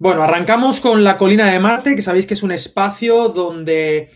Bueno, arrancamos con la colina de Marte, que sabéis que es un espacio donde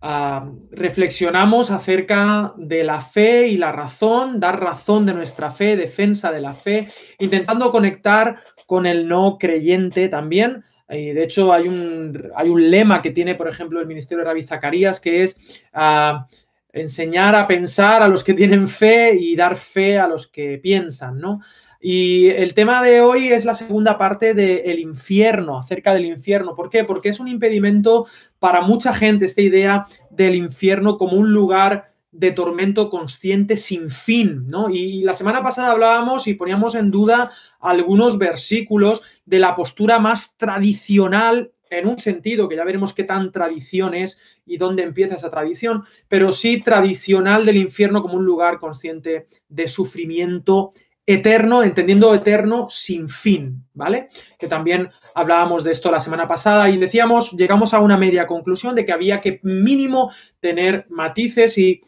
uh, reflexionamos acerca de la fe y la razón, dar razón de nuestra fe, defensa de la fe, intentando conectar con el no creyente también. De hecho, hay un, hay un lema que tiene, por ejemplo, el Ministerio de Rabbi Zacarías, que es uh, enseñar a pensar a los que tienen fe y dar fe a los que piensan, ¿no? Y el tema de hoy es la segunda parte del infierno, acerca del infierno. ¿Por qué? Porque es un impedimento para mucha gente esta idea del infierno como un lugar de tormento consciente sin fin, ¿no? Y la semana pasada hablábamos y poníamos en duda algunos versículos de la postura más tradicional en un sentido, que ya veremos qué tan tradición es y dónde empieza esa tradición, pero sí tradicional del infierno como un lugar consciente de sufrimiento eterno, entendiendo eterno sin fin, ¿vale? Que también hablábamos de esto la semana pasada y decíamos, llegamos a una media conclusión de que había que mínimo tener matices y,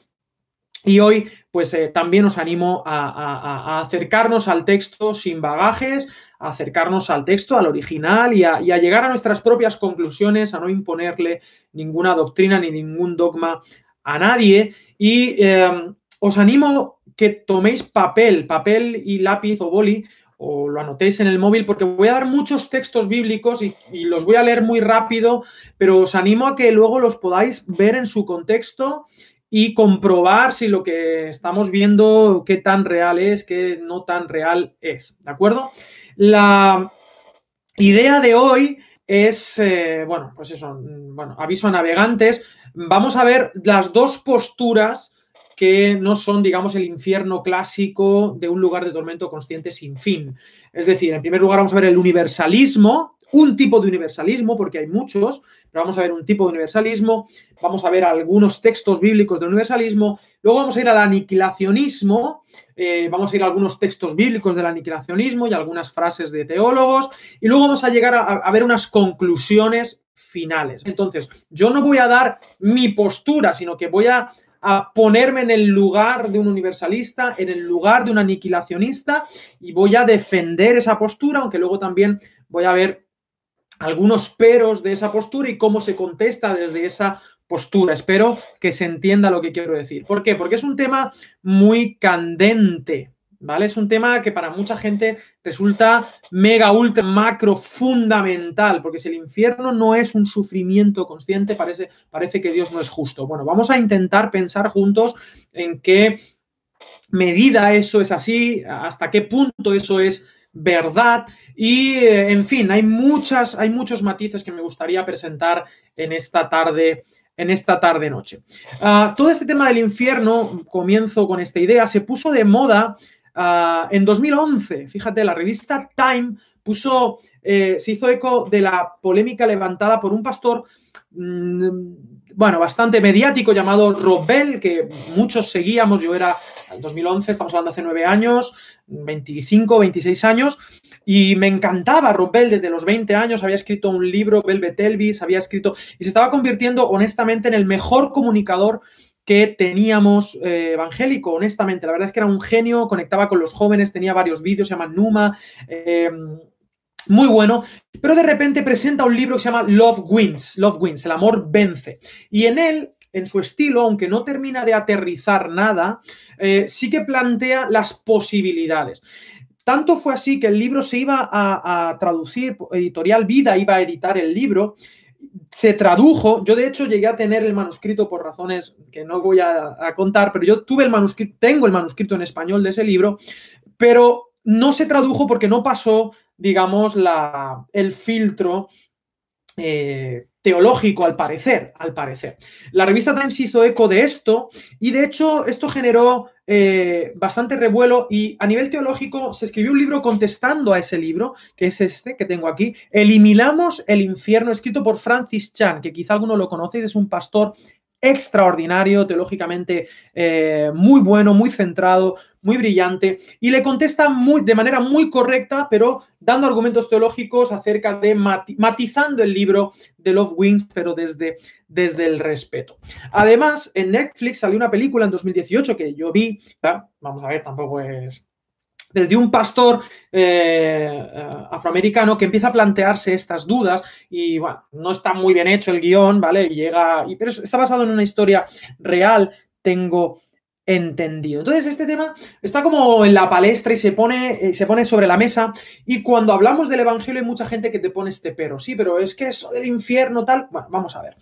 y hoy pues eh, también os animo a, acercarnos al texto sin bagajes, a acercarnos al texto, al original y a, y a llegar a nuestras propias conclusiones, a no imponerle ninguna doctrina ni ningún dogma a nadie y eh, os animo que toméis papel, papel y lápiz o boli, o lo anotéis en el móvil, porque voy a dar muchos textos bíblicos y, los voy a leer muy rápido, pero os animo a que luego los podáis ver en su contexto y comprobar si lo que estamos viendo, qué tan real es, qué no tan real es. ¿De acuerdo? La idea de hoy es, eh, bueno, pues eso, bueno, aviso a navegantes. Vamos a ver las dos posturas que no son, digamos, el infierno clásico de un lugar de tormento consciente sin fin. Es decir, en primer lugar vamos a ver el universalismo, un tipo de universalismo, porque hay muchos, pero vamos a ver un tipo de universalismo, vamos a ver algunos textos bíblicos del universalismo, luego vamos a ir al aniquilacionismo, eh, vamos a ir a algunos textos bíblicos del aniquilacionismo y algunas frases de teólogos, y luego vamos a llegar a, a ver unas conclusiones finales. Entonces, yo no voy a dar mi postura, sino que voy a a ponerme en el lugar de un universalista, en el lugar de un aniquilacionista y voy a defender esa postura, aunque luego también voy a ver algunos peros de esa postura y cómo se contesta desde esa postura. Espero que se entienda lo que quiero decir. ¿Por qué? Porque es un tema muy candente, ¿vale? Es un tema que para mucha gente resulta mega, ultra, macro, fundamental, porque si el infierno no es un sufrimiento consciente, parece, parece que Dios no es justo. Bueno, vamos a intentar pensar juntos en qué medida eso es así, hasta qué punto eso es verdad y en fin, hay muchas hay muchos matices que me gustaría presentar en esta tarde en esta tarde noche. Uh, todo este tema del infierno, comienzo con esta idea, se puso de moda Uh, en 2011, fíjate, la revista Time puso, eh, se hizo eco de la polémica levantada por un pastor, mmm, bueno, bastante mediático llamado Robel, que muchos seguíamos, yo era en 2011, estamos hablando hace nueve años, 25, 26 años, y me encantaba Robel desde los 20 años, había escrito un libro, Velvet Elvis, había escrito, y se estaba convirtiendo honestamente en el mejor comunicador que teníamos eh, evangélico, honestamente. La verdad es que era un genio, conectaba con los jóvenes, tenía varios vídeos, se llama Numa. Eh, muy bueno, pero de repente presenta un libro que se llama Love Wins, Love Wins, el amor vence. Y en él, en su estilo, aunque no termina de aterrizar nada, eh, sí que plantea las posibilidades. Tanto fue así que el libro se iba a traducir, Editorial Vida iba a editar el libro, se tradujo, yo de hecho llegué a tener el manuscrito por razones que no voy a, contar, pero yo tuve el manuscrito, tengo el manuscrito en español de ese libro, pero no se tradujo porque no pasó, digamos, la, el filtro eh, teológico, al parecer, al parecer. La revista Times hizo eco de esto y de hecho esto generó eh, bastante revuelo y a nivel teológico se escribió un libro contestando a ese libro, que es este que tengo aquí, Eliminamos el infierno, escrito por Francis Chan, que quizá alguno lo conocéis, es un pastor extraordinario, teológicamente eh, muy bueno, muy centrado, muy brillante, y le contesta muy, de manera muy correcta, pero dando argumentos teológicos acerca de mati matizando el libro de Love Wings, pero desde, desde el respeto. Además, en Netflix salió una película en 2018 que yo vi, vamos a ver, tampoco es desde un pastor eh, afroamericano que empieza a plantearse estas dudas y bueno, no está muy bien hecho el guion, ¿vale? Y llega, pero está basado en una historia real, tengo entendido. Entonces este tema está como en la palestra y se pone, eh, se pone sobre la mesa y cuando hablamos del Evangelio hay mucha gente que te pone este pero, sí, pero es que eso del infierno tal, bueno, vamos a ver.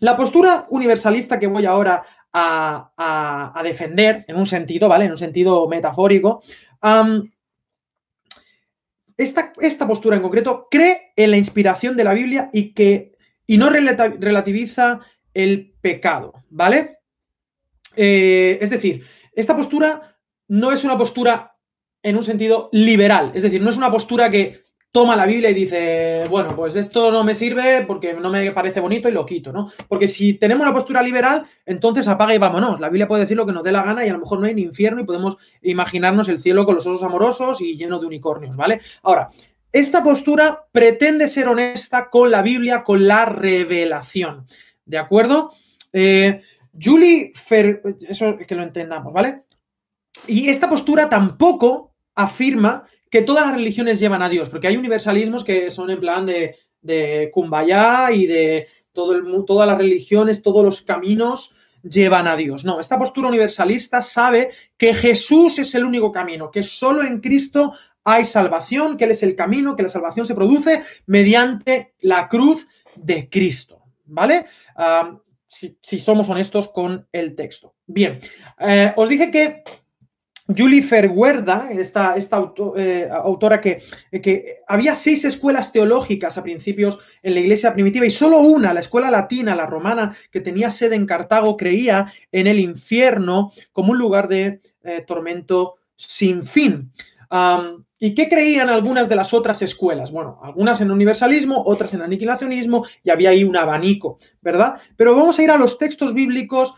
la postura universalista que voy ahora a, defender, en un sentido, ¿vale? En un sentido metafórico, esta, esta, postura en concreto cree en la inspiración de la Biblia y que y no relativiza el pecado, ¿vale? Eh, es decir, esta postura no es una postura en un sentido liberal, es decir, no es una postura que toma la Biblia y dice, bueno, pues esto no me sirve porque no me parece bonito y lo quito, ¿no? Porque si tenemos una postura liberal, entonces apaga y vámonos. La Biblia puede decir lo que nos dé la gana y a lo mejor no hay ni infierno y podemos imaginarnos el cielo con los osos amorosos y lleno de unicornios, ¿vale? Ahora, esta postura pretende ser honesta con la Biblia, con la revelación, ¿de acuerdo? Eh, Julie Fer, eso que lo entendamos, ¿vale? Y esta postura tampoco afirma que todas las religiones llevan a Dios, porque hay universalismos que son en plan de, de Kumbaya y de todo todas las religiones, todos los caminos llevan a Dios. No, esta postura universalista sabe que Jesús es el único camino, que solo en Cristo hay salvación, que Él es el camino, que la salvación se produce mediante la cruz de Cristo. ¿Vale? Ah, si, somos honestos con el texto. Bien, eh, os dije que Julie Ferguerda, esta, esta eh, autora que, que, había seis escuelas teológicas a principios en la iglesia primitiva y solo una, la escuela latina, la romana, que tenía sede en Cartago, creía en el infierno como un lugar de eh, tormento sin fin. ¿Y qué creían algunas de las otras escuelas? Bueno, algunas en universalismo, otras en aniquilacionismo, y había ahí un abanico, ¿verdad? Pero vamos a ir a los textos bíblicos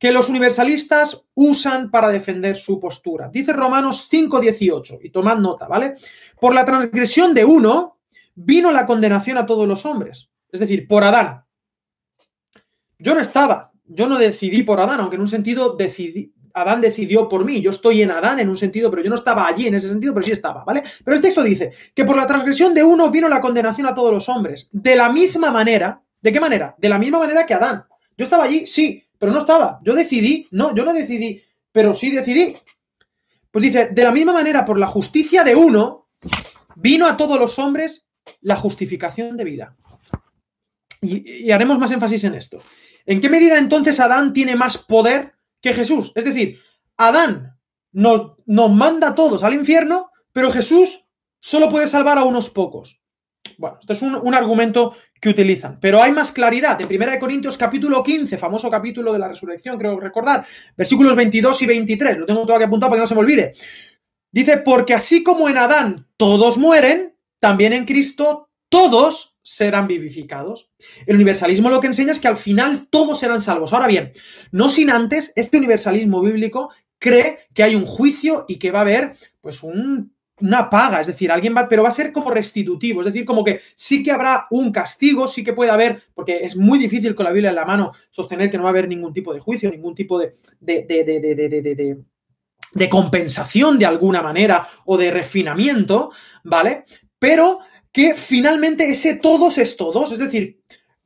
que los universalistas usan para defender su postura. Dice Romanos 5:18, y tomad nota, ¿vale? Por la transgresión de uno vino la condenación a todos los hombres, es decir, por Adán. Yo no estaba, yo no decidí por Adán, aunque en un sentido decidí, Adán decidió por mí. Yo estoy en Adán en un sentido, pero yo no estaba allí en ese sentido, pero sí estaba, ¿vale? Pero el texto dice que por la transgresión de uno vino la condenación a todos los hombres. De la misma manera, ¿de qué manera? De la misma manera que Adán. Yo estaba allí, sí, pero no estaba. Yo decidí, no, yo no decidí, pero sí decidí. Pues dice, de la misma manera, por la justicia de uno, vino a todos los hombres la justificación de vida. Y, y haremos más énfasis en esto. ¿En qué medida entonces Adán tiene más poder que Jesús. Es decir, Adán nos, nos manda a todos al infierno, pero Jesús solo puede salvar a unos pocos. Bueno, esto es un, argumento que utilizan, pero hay más claridad. En 1 Corintios capítulo 15, famoso capítulo de la resurrección, creo recordar, versículos 22 y 23, lo tengo todo aquí apuntado para que no se me olvide. Dice, porque así como en Adán todos mueren, también en Cristo todos serán vivificados. El universalismo lo que enseña es que al final todos serán salvos. Ahora bien, no sin antes, este universalismo bíblico cree que hay un juicio y que va a haber pues una paga, es decir, alguien va, pero va a ser como restitutivo, es decir, como que sí que habrá un castigo, sí que puede haber, porque es muy difícil con la Biblia en la mano sostener que no va a haber ningún tipo de juicio, ningún tipo de, de, de, de compensación de alguna manera o de refinamiento, ¿vale? Pero que finalmente ese todos es todos, es decir,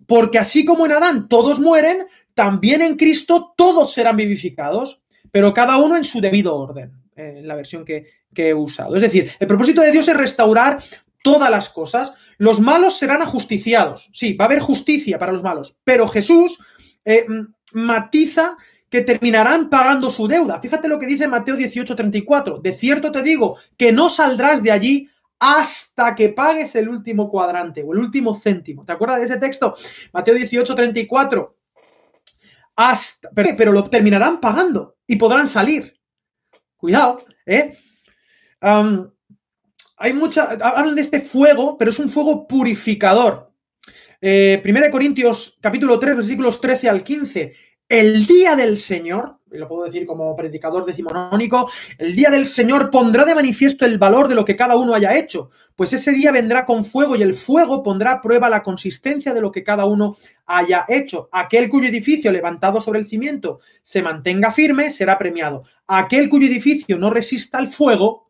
porque así como en Adán todos mueren, también en Cristo todos serán vivificados, pero cada uno en su debido orden, en la versión que, he usado. Es decir, el propósito de Dios es restaurar todas las cosas. Los malos serán ajusticiados. Sí, va a haber justicia para los malos, pero Jesús eh, matiza que terminarán pagando su deuda. Fíjate lo que dice Mateo 18:34. De cierto te digo que no saldrás de allí hasta que pagues el último cuadrante o el último céntimo. ¿Te acuerdas de ese texto? Mateo 18, 34. Hasta, pero, lo terminarán pagando y podrán salir. Cuidado, ¿eh? Hay mucha. Hablan de este fuego, pero es un fuego purificador. Eh, 1 Corintios capítulo 3, versículos 13 al 15. el día del Señor, y lo puedo decir como predicador decimonónico, el día del Señor pondrá de manifiesto el valor de lo que cada uno haya hecho, pues ese día vendrá con fuego y el fuego pondrá a prueba la consistencia de lo que cada uno haya hecho. Aquel cuyo edificio levantado sobre el cimiento se mantenga firme será premiado. Aquel cuyo edificio no resista al fuego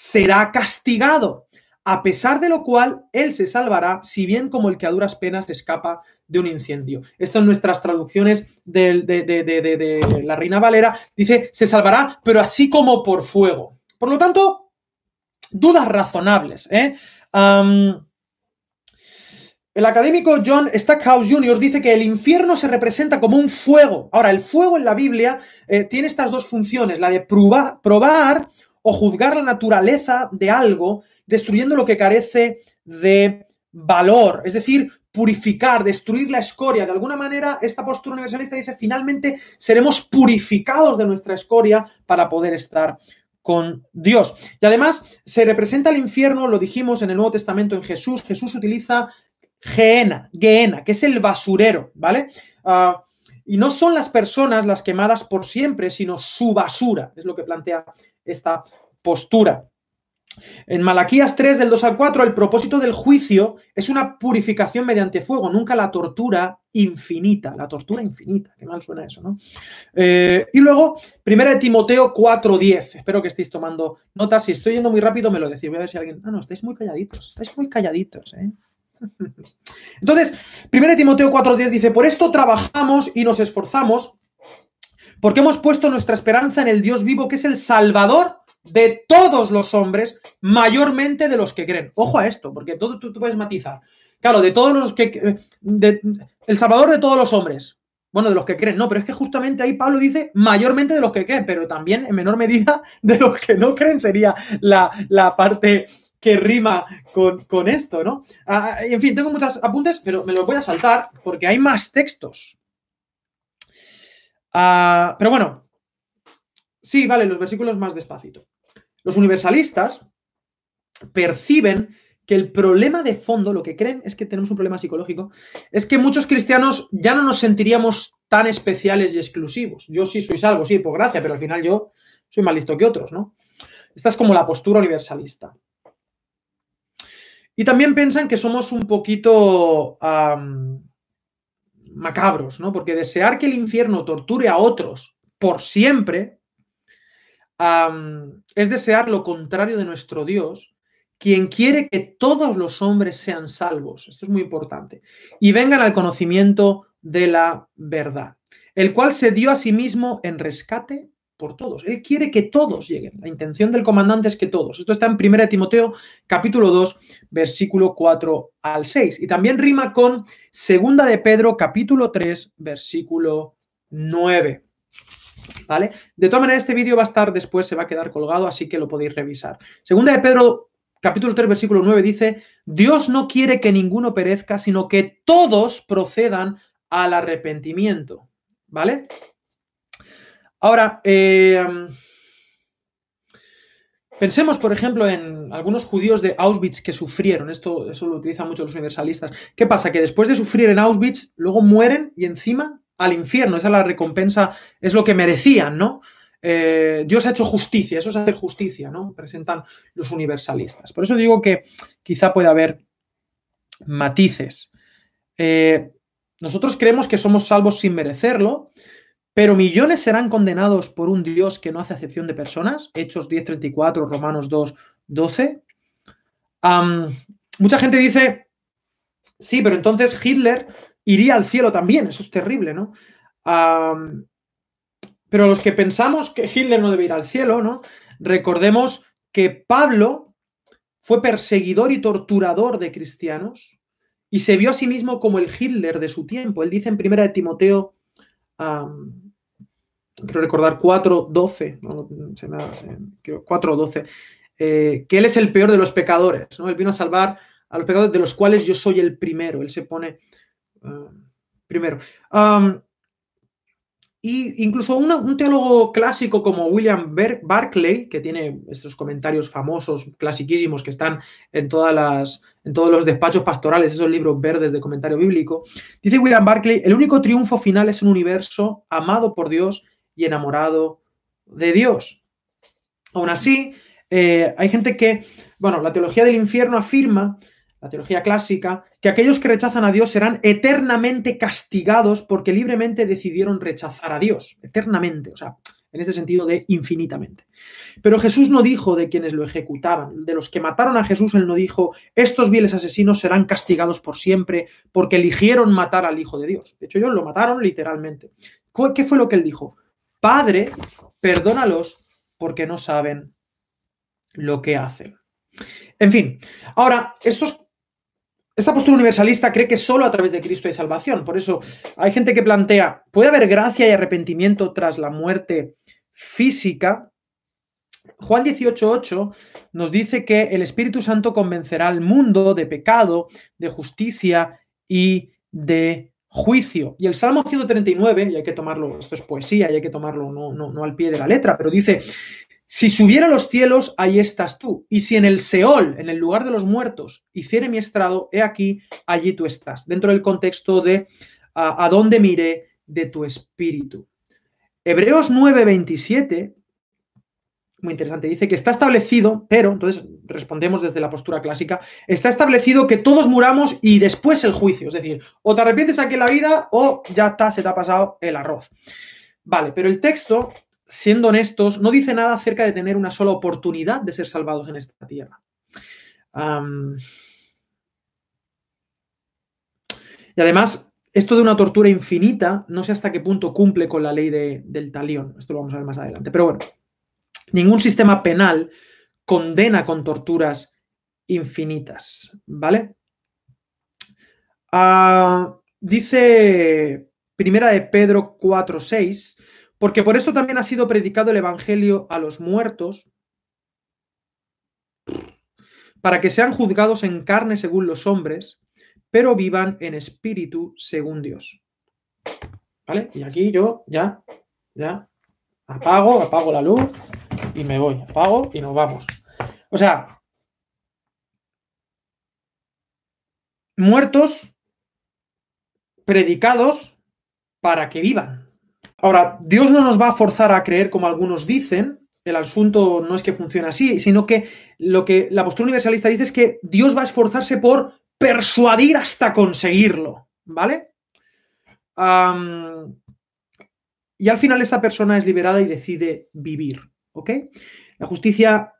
será castigado a pesar de lo cual él se salvará, si bien como el que a duras penas escapa de un incendio. Esto en nuestras traducciones de, la Reina Valera dice, se salvará, pero así como por fuego. Por lo tanto, dudas razonables. ¿eh? el académico John Stackhouse Jr. dice que el infierno se representa como un fuego. Ahora, el fuego en la Biblia eh, tiene estas dos funciones, la de probar o juzgar la naturaleza de algo destruyendo lo que carece de valor, es decir, purificar, destruir la escoria. De alguna manera, esta postura universalista dice, finalmente seremos purificados de nuestra escoria para poder estar con Dios. Y además se representa el infierno, lo dijimos en el Nuevo Testamento en Jesús, Jesús utiliza Geena, Geena, que es el basurero, ¿vale? Ah, y no son las personas las quemadas por siempre, sino su basura, es lo que plantea esta postura. En Malaquías 3, del 2 al 4, el propósito del juicio es una purificación mediante fuego, nunca la tortura infinita, la tortura infinita, qué mal suena eso, ¿no? Eh, y luego, 1 Timoteo 4.10, espero que estéis tomando notas, si estoy yendo muy rápido me lo decís, voy a ver si alguien... Ah, no, estáis muy calladitos, estáis muy calladitos, ¿eh? Entonces, 1 Timoteo 4.10 dice, por esto trabajamos y nos esforzamos, porque hemos puesto nuestra esperanza en el Dios vivo, que es el Salvador de todos los hombres, mayormente de los que creen. Ojo a esto, porque todo tú, puedes matizar. Claro, de todos los que... el Salvador de todos los hombres. Bueno, de los que creen, no, pero es que justamente ahí Pablo dice mayormente de los que creen, pero también en menor medida de los que no creen sería la, parte que rima con, esto, ¿no? Ah, en fin, tengo muchos apuntes, pero me los voy a saltar porque hay más textos. Ah, pero bueno, sí, vale, los versículos más despacito. Los universalistas perciben que el problema de fondo, lo que creen es que tenemos un problema psicológico, es que muchos cristianos ya no nos sentiríamos tan especiales y exclusivos. Yo sí soy salvo, sí, por gracia, pero al final yo soy más listo que otros, ¿no? Esta es como la postura universalista. Y también piensan que somos un poquito macabros, ¿no? Porque desear que el infierno torture a otros por siempre es desear lo contrario de nuestro Dios, quien quiere que todos los hombres sean salvos, esto es muy importante, y vengan al conocimiento de la verdad, el cual se dio a sí mismo en rescate por todos. Él quiere que todos lleguen. La intención del comandante es que todos. Esto está en 1 Timoteo capítulo 2, versículo 4 al 6. Y también rima con 2 de Pedro capítulo 3, versículo 9. ¿Vale? De todas maneras, este vídeo va a estar después, se va a quedar colgado, así que lo podéis revisar. Segunda de Pedro, capítulo 3, versículo 9, dice, Dios no quiere que ninguno perezca, sino que todos procedan al arrepentimiento. ¿Vale? Ahora, eh, pensemos, por ejemplo, en algunos judíos de Auschwitz que sufrieron. Esto eso lo utilizan mucho los universalistas. ¿Qué pasa? Que después de sufrir en Auschwitz, luego mueren y encima al infierno, esa es la recompensa, es lo que merecían, ¿no? Eh, Dios ha hecho justicia, eso es hacer justicia, ¿no? Presentan los universalistas. Por eso digo que quizá puede haber matices. Eh, nosotros creemos que somos salvos sin merecerlo, pero millones serán condenados por un Dios que no hace acepción de personas. Hechos 10.34, Romanos 2.12. mucha gente dice, sí, pero entonces Hitler iría al cielo también. Eso es terrible, ¿no? pero los que pensamos que Hitler no debe ir al cielo, ¿no? Recordemos que Pablo fue perseguidor y torturador de cristianos y se vio a sí mismo como el Hitler de su tiempo. Él dice en primera de Timoteo, quiero recordar 4.12, ¿no? 4.12, eh, que él es el peor de los pecadores, ¿no? Él vino a salvar a los pecadores de los cuales yo soy el primero. Él se pone primero. Y incluso un teólogo clásico como William Barclay, que tiene estos comentarios famosos, clasiquísimos, que están en, todas las, en todos los despachos pastorales, esos libros verdes de comentario bíblico, dice William Barclay, el único triunfo final es un universo amado por Dios y enamorado de Dios. Aún así, eh, hay gente que, bueno, la teología del infierno afirma la teología clásica, que aquellos que rechazan a Dios serán eternamente castigados porque libremente decidieron rechazar a Dios, eternamente, o sea, en este sentido de infinitamente. Pero Jesús no dijo de quienes lo ejecutaban, de los que mataron a Jesús, él no dijo, estos viles asesinos serán castigados por siempre porque eligieron matar al Hijo de Dios. De hecho, ellos lo mataron literalmente. ¿Qué fue lo que él dijo? Padre, perdónalos porque no saben lo que hacen. En fin, ahora, estos esta postura universalista cree que solo a través de Cristo hay salvación. Por eso hay gente que plantea, ¿puede haber gracia y arrepentimiento tras la muerte física? Juan 18.8 nos dice que el Espíritu Santo convencerá al mundo de pecado, de justicia y de juicio. Y el Salmo 139, y hay que tomarlo, esto es poesía y hay que tomarlo no, al pie de la letra, pero dice, si subiera a los cielos, ahí estás tú. Y si en el Seol, en el lugar de los muertos, hiciere mi estrado, he aquí, allí tú estás. Dentro del contexto de a, dónde miré de tu espíritu. Hebreos 9:27, muy interesante, dice que está establecido, pero, entonces respondemos desde la postura clásica, está establecido que todos muramos y después el juicio. Es decir, o te arrepientes aquí en la vida o ya está, se te ha pasado el arroz. Vale, pero el texto siendo honestos, no dice nada acerca de tener una sola oportunidad de ser salvados en esta tierra. y además, esto de una tortura infinita, no sé hasta qué punto cumple con la ley del talión. Esto lo vamos a ver más adelante. Pero bueno, ningún sistema penal condena con torturas infinitas. ¿Vale? Ah, dice Primera de Pedro 4.6 porque por eso también ha sido predicado el Evangelio a los muertos, para que sean juzgados en carne según los hombres, pero vivan en espíritu según Dios. ¿Vale? Y aquí yo ya, ya apago, apago la luz y me voy. Apago y nos vamos. O sea, muertos predicados para que vivan. Ahora, Dios no nos va a forzar a creer como algunos dicen, el asunto no es que funcione así, sino que lo que la postura universalista dice es que Dios va a esforzarse por persuadir hasta conseguirlo, ¿vale? y al final esa persona es liberada y decide vivir, ¿ok? La justicia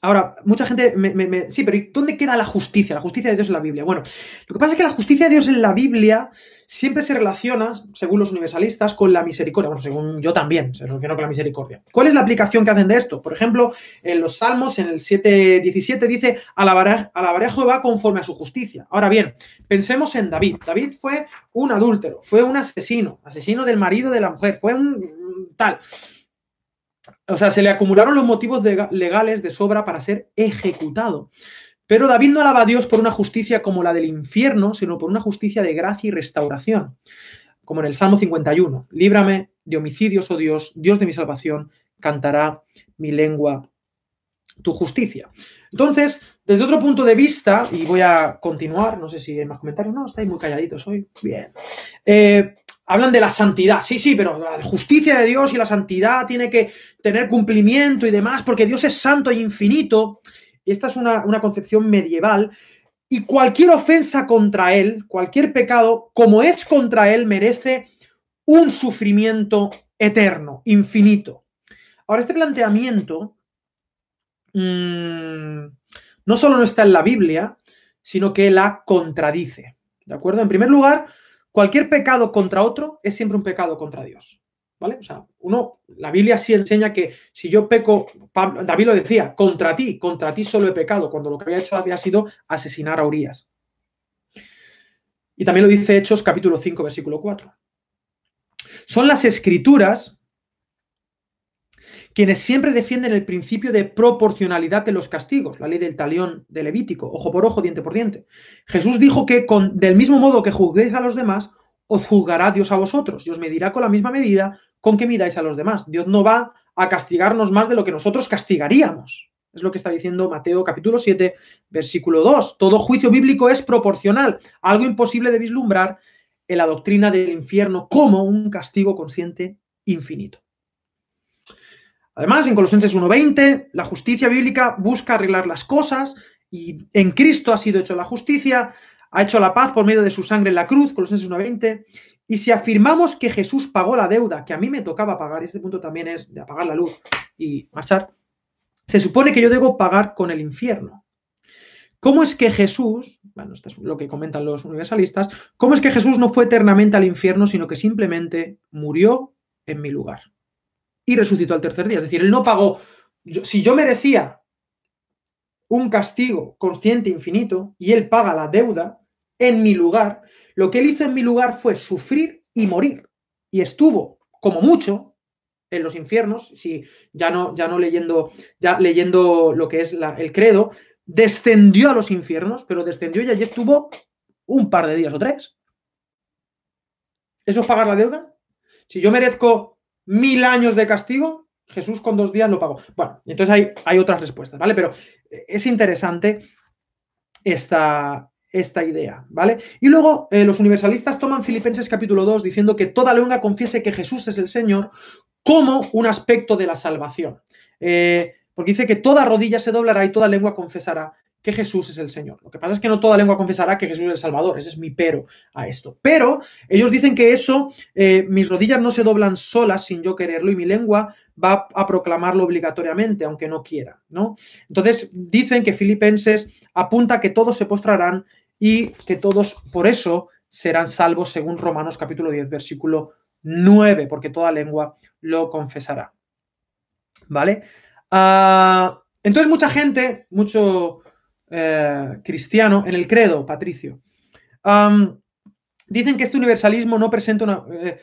Ahora, mucha gente me, Sí, pero ¿y dónde queda la justicia? La justicia de Dios en la Biblia. Bueno, lo que pasa es que la justicia de Dios en la Biblia siempre se relaciona, según los universalistas, con la misericordia. Bueno, según yo también, se relaciona con la misericordia. ¿Cuál es la aplicación que hacen de esto? Por ejemplo, en los Salmos, en el 7.17, dice, alabaré, a Jehová conforme a su justicia. Ahora bien, pensemos en David. David fue un adúltero, fue un asesino, asesino del marido de la mujer, fue un tal o sea, se le acumularon los motivos legales de sobra para ser ejecutado. Pero David no alaba a Dios por una justicia como la del infierno, sino por una justicia de gracia y restauración. Como en el Salmo 51, líbrame de homicidios, oh Dios, Dios de mi salvación, cantará mi lengua tu justicia. Entonces, desde otro punto de vista, y voy a continuar, no sé si hay más comentarios, no, estáis muy calladitos hoy, bien. Eh, hablan de la santidad. Sí, sí, pero la justicia de Dios y la santidad tiene que tener cumplimiento y demás, porque Dios es santo e infinito. Esta es una, concepción medieval. Y cualquier ofensa contra Él, cualquier pecado, como es contra Él, merece un sufrimiento eterno, infinito. Ahora, este planteamiento mm, no solo no está en la Biblia, sino que la contradice. ¿De acuerdo? En primer lugar, Cualquier pecado contra otro es siempre un pecado contra Dios. ¿Vale? O sea, uno, la Biblia sí enseña que si yo peco, David lo decía, contra ti, contra ti solo he pecado, cuando lo que había hecho había sido asesinar a Urias. Y también lo dice Hechos capítulo 5, versículo 4. Son las escrituras quienes siempre defienden el principio de proporcionalidad de los castigos, la ley del talión de Levítico, ojo por ojo, diente por diente. Jesús dijo que con, del mismo modo que juzguéis a los demás, os juzgará Dios a vosotros y os medirá con la misma medida con que midáis a los demás. Dios no va a castigarnos más de lo que nosotros castigaríamos. Es lo que está diciendo Mateo capítulo 7, versículo 2. Todo juicio bíblico es proporcional, algo imposible de vislumbrar en la doctrina del infierno como un castigo consciente infinito. Además, en Colosenses 1.20, la justicia bíblica busca arreglar las cosas y en Cristo ha sido hecho la justicia, ha hecho la paz por medio de su sangre en la cruz, Colosenses 1.20. Y si afirmamos que Jesús pagó la deuda que a mí me tocaba pagar, este punto también es de apagar la luz y marchar, se supone que yo debo pagar con el infierno. ¿Cómo es que Jesús, bueno, esto es lo que comentan los universalistas, cómo es que Jesús no fue eternamente al infierno, sino que simplemente murió en mi lugar y resucitó al tercer día? Es decir, él no pagó, si yo merecía un castigo consciente infinito y él paga la deuda en mi lugar, lo que él hizo en mi lugar fue sufrir y morir. Y estuvo, como mucho, en los infiernos, si ya no, ya no leyendo, ya leyendo lo que es el credo, descendió a los infiernos, pero descendió y allí estuvo un par de días o tres. ¿Eso es pagar la deuda? Si yo merezco mil años de castigo, Jesús con dos días lo pagó. Bueno, entonces hay, hay otras respuestas, ¿vale? Pero es interesante esta, esta idea, ¿vale? Y luego eh, los universalistas toman Filipenses capítulo 2 diciendo que toda lengua confiese que Jesús es el Señor como un aspecto de la salvación. Eh, porque dice que toda rodilla se doblará y toda lengua confesará que Jesús es el Señor. Lo que pasa es que no toda lengua confesará que Jesús es el Salvador. Ese es mi pero a esto. Pero ellos dicen que eso, eh, mis rodillas no se doblan solas sin yo quererlo y mi lengua va a proclamarlo obligatoriamente, aunque no quiera. ¿no? Entonces dicen que Filipenses apunta que todos se postrarán y que todos por eso serán salvos según Romanos capítulo 10, versículo 9, porque toda lengua lo confesará. ¿Vale? Ah, entonces mucha gente, mucho eh, cristiano en el credo, Patricio. dicen que este universalismo no presenta una... Eh,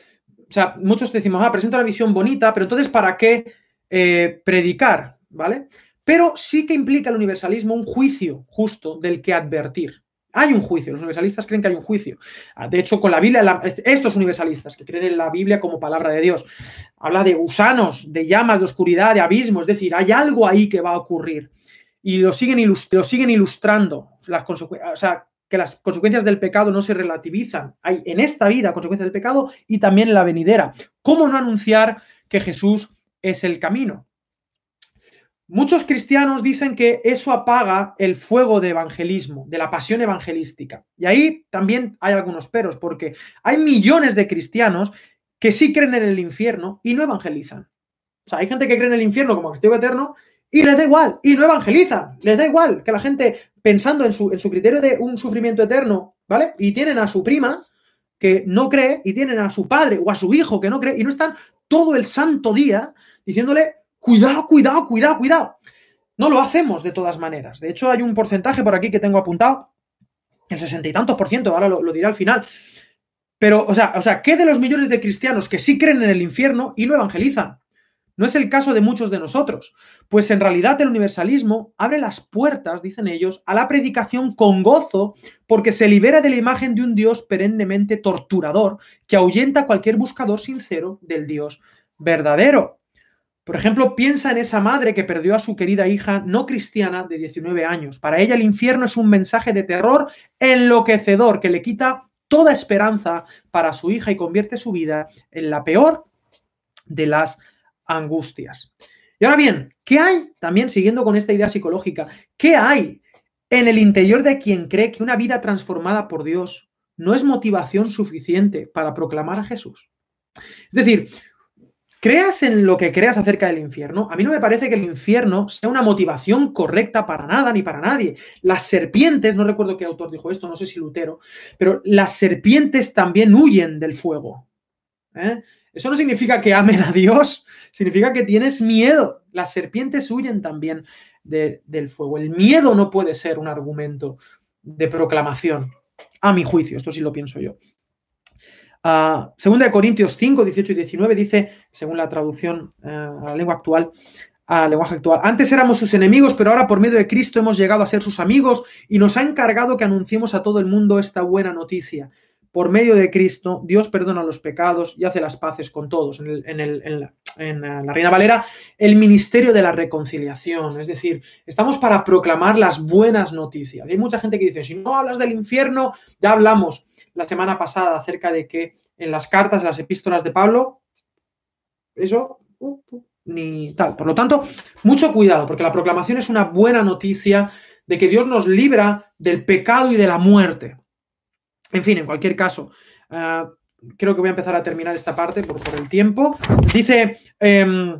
o sea, muchos decimos, ah, presenta una visión bonita, pero entonces ¿para qué eh, predicar? ¿Vale? Pero sí que implica el universalismo un juicio justo del que advertir. Hay un juicio, los universalistas creen que hay un juicio. Ah, de hecho, con la Biblia, estos universalistas que creen en la Biblia como palabra de Dios, habla de gusanos, de llamas, de oscuridad, de abismo, es decir, hay algo ahí que va a ocurrir y lo siguen, lo siguen ilustrando. Las o sea, que las consecuencias del pecado no se relativizan. Hay en esta vida consecuencias del pecado y también en la venidera. ¿Cómo no anunciar que Jesús es el camino? Muchos cristianos dicen que eso apaga el fuego de evangelismo, de la pasión evangelística. Y ahí también hay algunos peros, porque hay millones de cristianos que sí creen en el infierno y no evangelizan. O sea, hay gente que cree en el infierno como castigo eterno y les da igual, y no evangelizan, les da igual que la gente, pensando en su, en su criterio de un sufrimiento eterno, ¿vale? Y tienen a su prima que no cree, y tienen a su padre o a su hijo que no cree, y no están todo el santo día diciéndole, cuidado, cuidado, cuidado, cuidado. No lo hacemos de todas maneras. De hecho, hay un porcentaje por aquí que tengo apuntado, el sesenta y tantos por ciento, ahora lo, lo diré al final. Pero, o sea, o sea, ¿qué de los millones de cristianos que sí creen en el infierno y no evangelizan? No es el caso de muchos de nosotros, pues en realidad el universalismo abre las puertas, dicen ellos, a la predicación con gozo porque se libera de la imagen de un Dios perennemente torturador que ahuyenta a cualquier buscador sincero del Dios verdadero. Por ejemplo, piensa en esa madre que perdió a su querida hija no cristiana de 19 años. Para ella el infierno es un mensaje de terror enloquecedor que le quita toda esperanza para su hija y convierte su vida en la peor de las angustias. Y ahora bien, ¿qué hay? También siguiendo con esta idea psicológica, ¿qué hay en el interior de quien cree que una vida transformada por Dios no es motivación suficiente para proclamar a Jesús? Es decir, creas en lo que creas acerca del infierno, a mí no me parece que el infierno sea una motivación correcta para nada ni para nadie. Las serpientes, no recuerdo qué autor dijo esto, no sé si Lutero, pero las serpientes también huyen del fuego. ¿Eh? Eso no significa que amen a Dios, significa que tienes miedo. Las serpientes huyen también del fuego. El miedo no puede ser un argumento de proclamación, a mi juicio, esto sí lo pienso yo. Uh, segunda de Corintios 5, 18 y 19 dice, según la traducción eh, a la lengua actual, al lenguaje actual. Antes éramos sus enemigos, pero ahora por medio de Cristo hemos llegado a ser sus amigos y nos ha encargado que anunciemos a todo el mundo esta buena noticia por medio de Cristo, Dios perdona los pecados y hace las paces con todos. En, la, Reina Valera, el ministerio de la reconciliación. Es decir, estamos para proclamar las buenas noticias. hay mucha gente que dice, si no hablas del infierno, ya hablamos la semana pasada acerca de que en las cartas, en las epístolas de Pablo, eso uh, uh, ni tal. Por lo tanto, mucho cuidado, porque la proclamación es una buena noticia de que Dios nos libra del pecado y de la muerte. En fin, en cualquier caso, ah, creo que voy a empezar a terminar esta parte por, el tiempo. Dice, eh,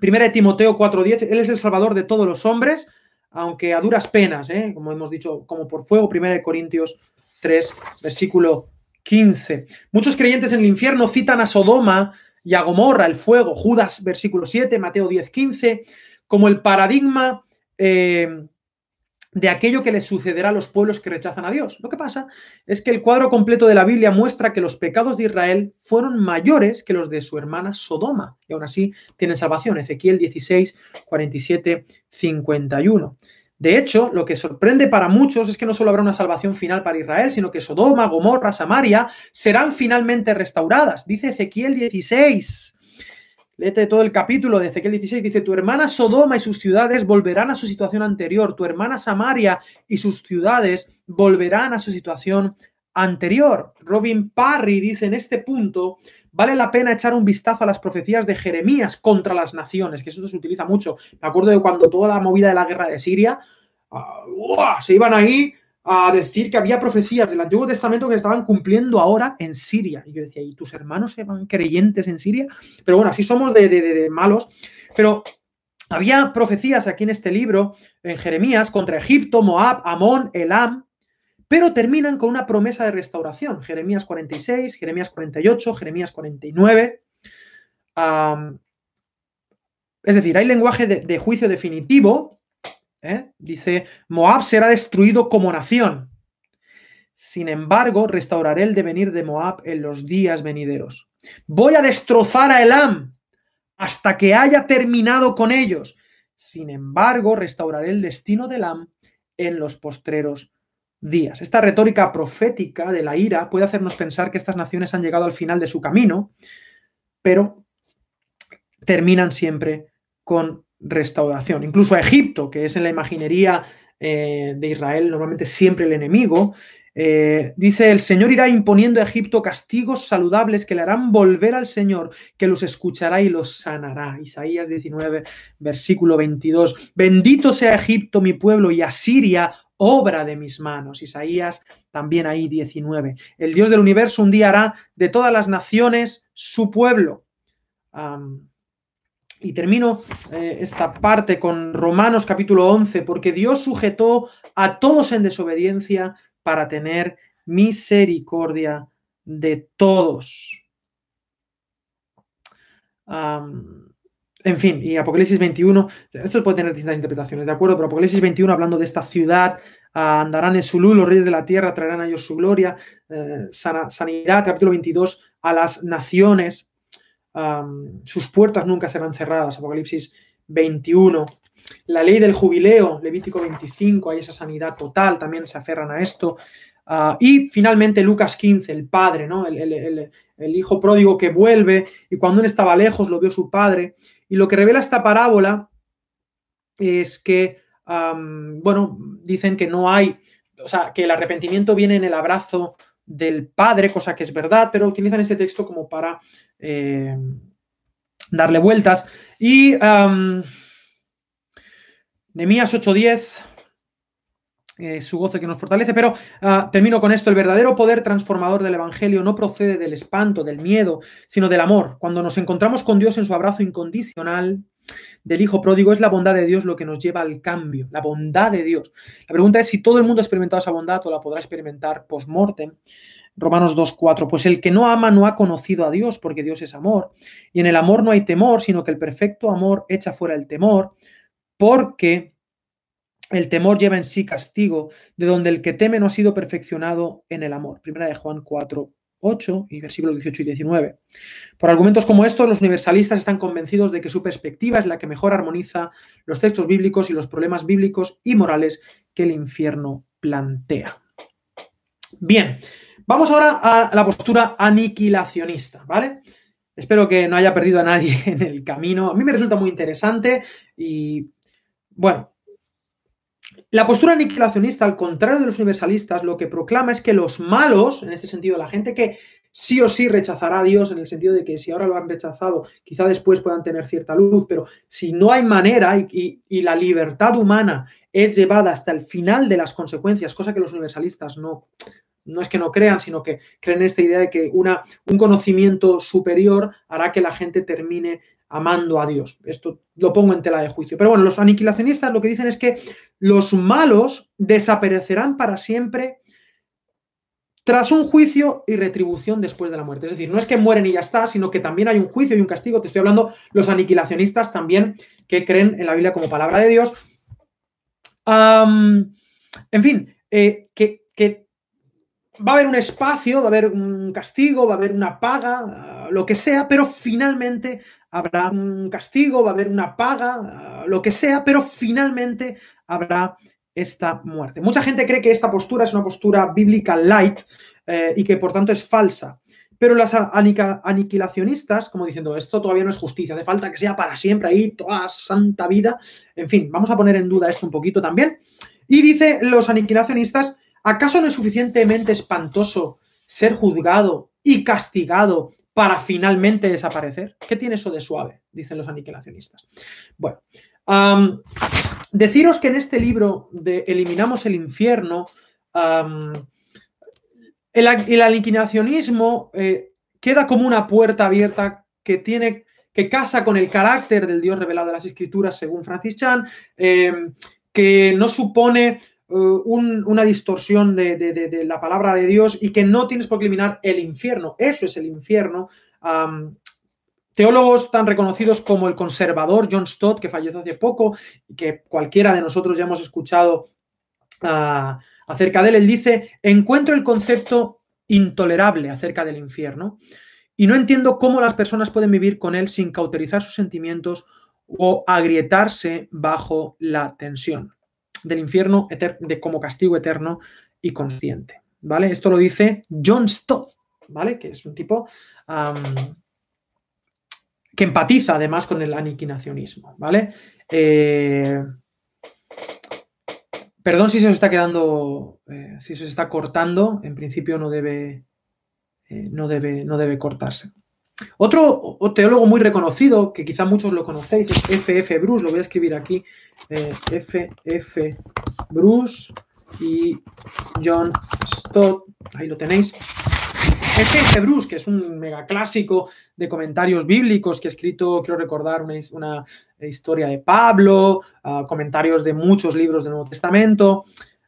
primera de Timoteo 4.10, Él es el Salvador de todos los hombres, aunque a duras penas, ¿eh? como hemos dicho, como por fuego, primera de Corintios 3, versículo 15. Muchos creyentes en el infierno citan a Sodoma y a Gomorra, el fuego, Judas, versículo 7, Mateo 10, 15, como el paradigma eh, de aquello que les sucederá a los pueblos que rechazan a Dios. Lo que pasa es que el cuadro completo de la Biblia muestra que los pecados de Israel fueron mayores que los de su hermana Sodoma, y aún así tienen salvación. Ezequiel 16, 47, 51. De hecho, lo que sorprende para muchos es que no solo habrá una salvación final para Israel, sino que Sodoma, Gomorra, Samaria serán finalmente restauradas. Dice Ezequiel 16, Léete todo el capítulo de Ezequiel 16. Dice, tu hermana Sodoma y sus ciudades volverán a su situación anterior. Tu hermana Samaria y sus ciudades volverán a su situación anterior. Robin Parry dice en este punto, vale la pena echar un vistazo a las profecías de Jeremías contra las naciones, que eso se utiliza mucho. Me acuerdo de cuando toda la movida de la guerra de Siria, uh, se iban ahí a decir que había profecías del Antiguo Testamento que estaban cumpliendo ahora en Siria. Y yo decía, ¿y tus hermanos se van creyentes en Siria? Pero bueno, así somos de, malos. Pero había profecías aquí en este libro, en Jeremías, contra Egipto, Moab, Amón, Elam, pero terminan con una promesa de restauración. Jeremías 46, Jeremías 48, Jeremías 49. es decir, hay lenguaje de juicio definitivo ¿eh? Dice, Moab será destruido como nación. Sin embargo, restauraré el devenir de Moab en los días venideros. Voy a destrozar a Elam hasta que haya terminado con ellos. Sin embargo, restauraré el destino de Elam en los postreros días. Esta retórica profética de la ira puede hacernos pensar que estas naciones han llegado al final de su camino, pero terminan siempre con restauración. Incluso a Egipto, que es en la imaginería eh, de Israel normalmente siempre el enemigo, eh, dice, el Señor irá imponiendo a Egipto castigos saludables que le harán volver al Señor, que los escuchará y los sanará. Isaías 19, versículo 22. Bendito sea Egipto, mi pueblo, y Asiria, obra de mis manos. Isaías también ahí 19. El Dios del universo un día hará de todas las naciones su pueblo. Y termino eh, esta parte con Romanos capítulo 11, porque Dios sujetó a todos en desobediencia para tener misericordia de todos. en fin, y Apocalipsis 21, esto puede tener distintas interpretaciones, ¿de acuerdo? Pero Apocalipsis 21 hablando de esta ciudad, andarán en su luz, los reyes de la tierra traerán a ellos su gloria, eh, sanidad, capítulo 22, a las naciones, sus puertas nunca serán cerradas, Apocalipsis 21. La ley del jubileo, Levítico 25, hay esa sanidad total, también se aferran a esto. Ah, y finalmente Lucas 15, el padre, ¿no? El, hijo pródigo que vuelve y cuando él estaba lejos lo vio su padre. Y lo que revela esta parábola es que, bueno, dicen que no hay, o sea, que el arrepentimiento viene en el abrazo del padre, cosa que es verdad, pero utilizan este texto como para eh, darle vueltas. Y um, Nemías 8:10, eh, su goce que nos fortalece, pero ah, termino con esto, el verdadero poder transformador del Evangelio no procede del espanto, del miedo, sino del amor. Cuando nos encontramos con Dios en su abrazo incondicional, del Hijo pródigo, es la bondad de Dios lo que nos lleva al cambio, la bondad de Dios. La pregunta es si todo el mundo ha experimentado esa bondad o la podrá experimentar post-mortem. Romanos 2.4, pues el que no ama no ha conocido a Dios porque Dios es amor. Y en el amor no hay temor, sino que el perfecto amor echa fuera el temor, porque el temor lleva en sí castigo, de donde el que teme no ha sido perfeccionado en el amor. Primera de Juan 4, 8 y versículos 18 y 19. Por argumentos como estos, los universalistas están convencidos de que su perspectiva es la que mejor armoniza los textos bíblicos y los problemas bíblicos y morales que el infierno plantea. Bien, Vamos ahora a la postura aniquilacionista, ¿vale? Espero que no haya perdido a nadie en el camino. A mí me resulta muy interesante y, bueno, la postura aniquilacionista, al contrario de los universalistas, lo que proclama es que los malos, en este sentido, la gente que sí o sí rechazará a Dios, en el sentido de que si ahora lo han rechazado, quizá después puedan tener cierta luz, pero si no hay manera y, la libertad humana es llevada hasta el final de las consecuencias, cosa que los universalistas no, no es que no crean, sino que creen esta idea de que una, un conocimiento superior hará que la gente termine amando a Dios. Esto lo pongo en tela de juicio. Pero bueno, los aniquilacionistas lo que dicen es que los malos desaparecerán para siempre tras un juicio y retribución después de la muerte. Es decir, no es que mueren y ya está, sino que también hay un juicio y un castigo. Te estoy hablando los aniquilacionistas también que creen en la Biblia como palabra de Dios. en fin, eh, que, que va a haber un espacio, va a haber un castigo, va a haber una paga, lo que sea, pero finalmente habrá un castigo, va a haber una paga, lo que sea, pero finalmente habrá esta muerte. Mucha gente cree que esta postura es una postura bíblica light eh, y que por tanto es falsa. Pero las aniquilacionistas, como diciendo, esto todavía no es justicia, hace falta que sea para siempre ahí, toda santa vida. En fin, vamos a poner en duda esto un poquito también. Y dice los aniquilacionistas, ¿acaso no es suficientemente espantoso ser juzgado y castigado para finalmente desaparecer? ¿Qué tiene eso de suave? Dicen los aniquilacionistas. Bueno, deciros que en este libro de Eliminamos el infierno, el, aniquilacionismo eh, queda como una puerta abierta que tiene que casa con el carácter del Dios revelado de las Escrituras, según Francis Chan, em, que no supone eh, una distorsión de, la palabra de Dios y que no tienes por qué eliminar el infierno. Eso es el infierno. teólogos tan reconocidos como el conservador John Stott, que falleció hace poco, y que cualquiera de nosotros ya hemos escuchado ah, acerca de él, él dice, encuentro el concepto intolerable acerca del infierno y no entiendo cómo las personas pueden vivir con él sin cauterizar sus sentimientos o agrietarse bajo la tensión del infierno de como castigo eterno y consciente. ¿Vale? Esto lo dice John Stott, ¿vale? Que es un tipo que empatiza además con el aniquilacionismo, ¿vale? Eh, perdón si se os está quedando, eh, si se está cortando, en principio no debe, eh, no debe, no debe cortarse. Otro teólogo muy reconocido, que quizá muchos lo conocéis, es F.F. Bruce, lo voy a escribir aquí, F.F. Bruce y John Stott, ahí lo tenéis. F.F. Bruce, que es un mega clásico de comentarios bíblicos, que ha escrito, quiero recordar, una, historia de Pablo, ah, comentarios de muchos libros del Nuevo Testamento.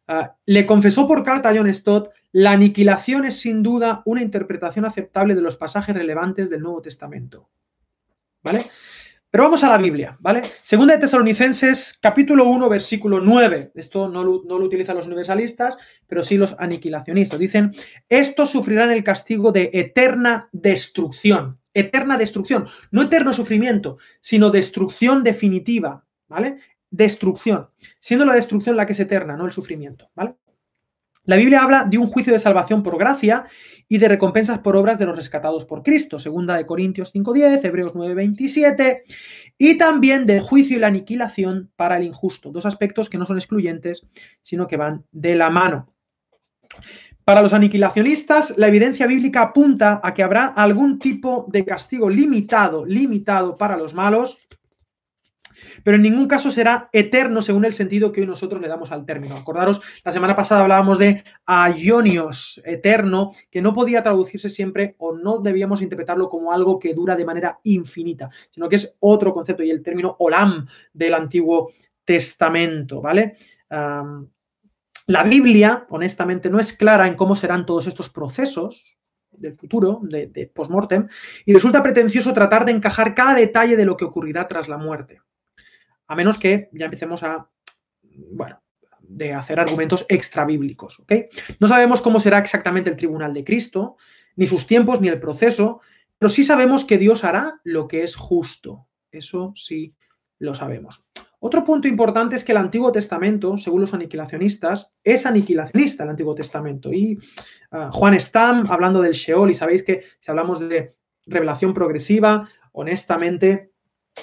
Ah, le confesó por carta a John Stott, la aniquilación es sin duda una interpretación aceptable de los pasajes relevantes del Nuevo Testamento. ¿Vale? Pero vamos a la Biblia, ¿vale? Segunda de Tesalonicenses, capítulo 1, versículo 9. Esto no lo, no lo, utilizan los universalistas, pero sí los aniquilacionistas. Dicen, estos sufrirán el castigo de eterna destrucción. Eterna destrucción. No eterno sufrimiento, sino destrucción definitiva, ¿vale? destrucción, siendo la destrucción la que es eterna, no el sufrimiento, ¿vale? La Biblia habla de un juicio de salvación por gracia y de recompensas por obras de los rescatados por Cristo, segunda de Corintios 5:10, Hebreos 9:27, y también del juicio y la aniquilación para el injusto, dos aspectos que no son excluyentes, sino que van de la mano. Para los aniquilacionistas, la evidencia bíblica apunta a que habrá algún tipo de castigo limitado, limitado para los malos, pero en ningún caso será eterno según el sentido que hoy nosotros le damos al término. Acordaros, la semana pasada hablábamos de aionios, eterno, que no podía traducirse siempre o no debíamos interpretarlo como algo que dura de manera infinita, sino que es otro concepto y el término olam del Antiguo Testamento, ¿vale? la Biblia, honestamente, no es clara en cómo serán todos estos procesos, del futuro, de, de post-mortem, y resulta pretencioso tratar de encajar cada detalle de lo que ocurrirá tras la muerte a menos que ya empecemos a, bueno, de hacer argumentos extrabíblicos, ¿ok? No sabemos cómo será exactamente el tribunal de Cristo, ni sus tiempos, ni el proceso, pero sí sabemos que Dios hará lo que es justo. Eso sí lo sabemos. Otro punto importante es que el Antiguo Testamento, según los aniquilacionistas, es aniquilacionista el Antiguo Testamento. Y ah, Juan Stam, hablando del Sheol, y sabéis que si hablamos de revelación progresiva, honestamente,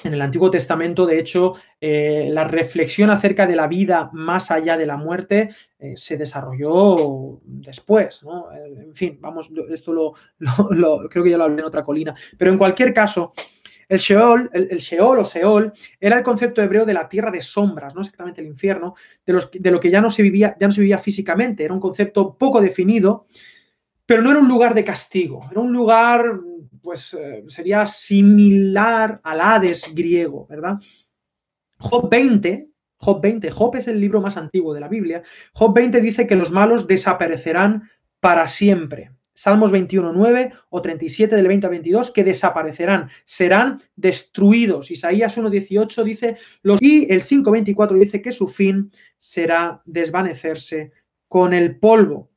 en el Antiguo Testamento, de hecho, eh, la reflexión acerca de la vida más allá de la muerte eh, se desarrolló después. En fin, vamos, esto lo, creo que ya lo hablé en otra colina. Pero en cualquier caso, el Sheol, el, Sheol o Seol, era el concepto hebreo de la tierra de sombras, no exactamente el infierno, de, de lo que ya no, se vivía, ya no se vivía físicamente. Era un concepto poco definido, pero no era un lugar de castigo, era un lugar, pues eh, sería similar al Hades griego, ¿verdad? Job 20, Job 20, Job es el libro más antiguo de la Biblia, Job 20 dice que los malos desaparecerán para siempre. Salmos 21.9 o 37 del 20 a 22, que desaparecerán, serán destruidos. Isaías 1.18 dice, los, y el 5.24 dice que su fin será desvanecerse con el polvo.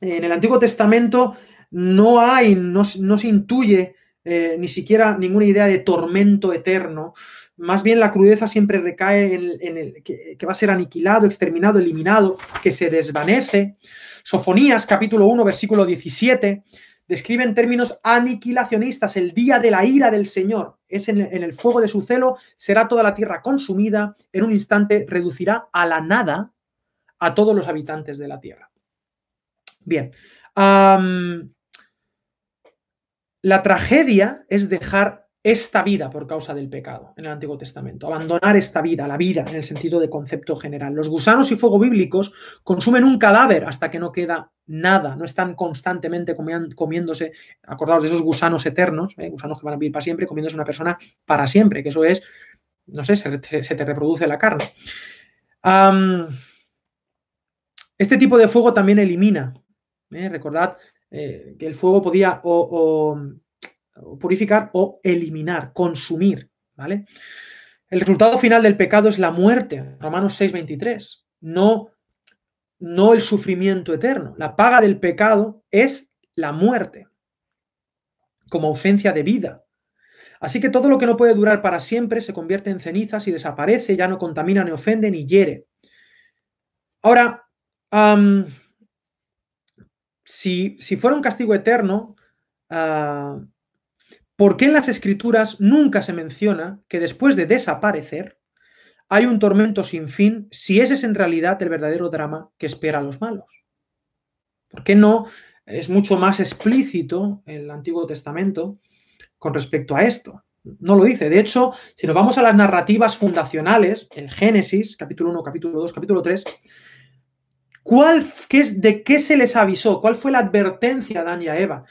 En el Antiguo Testamento no hay, no, se intuye eh, ni siquiera ninguna idea de tormento eterno. Más bien la crudeza siempre recae en, el que, que, va a ser aniquilado, exterminado, eliminado, que se desvanece. Sofonías, capítulo 1, versículo 17, describe en términos aniquilacionistas el día de la ira del Señor. Es en, el fuego de su celo, será toda la tierra consumida, en un instante reducirá a la nada a todos los habitantes de la tierra. Bien. La tragedia es dejar esta vida por causa del pecado en el Antiguo Testamento. Abandonar esta vida, la vida en el sentido de concepto general. Los gusanos y fuego bíblicos consumen un cadáver hasta que no queda nada, no están constantemente comiéndose, acordados de esos gusanos eternos, ¿eh? gusanos que van a vivir para siempre, comiéndose una persona para siempre, que eso es, no sé, se, te reproduce la carne. este tipo de fuego también elimina. ¿eh? Recordad eh, que el fuego podía o purificar o eliminar, consumir, ¿vale? El resultado final del pecado es la muerte, Romanos 6:23, no, no el sufrimiento eterno. La paga del pecado es la muerte, como ausencia de vida. Así que todo lo que no puede durar para siempre se convierte en cenizas y desaparece, ya no contamina, ni ofende, ni hiere. Ahora, si, si, fuera un castigo eterno, ah, ¿Por qué en las escrituras nunca se menciona que después de desaparecer hay un tormento sin fin si ese es en realidad el verdadero drama que espera a los malos? ¿Por qué no es mucho más explícito el Antiguo Testamento con respecto a esto? No lo dice. De hecho, si nos vamos a las narrativas fundacionales, el Génesis, capítulo 1, capítulo 2, capítulo 3, ¿cuál, qué, ¿de qué se les avisó? ¿Cuál fue la advertencia a Adán y a Eva?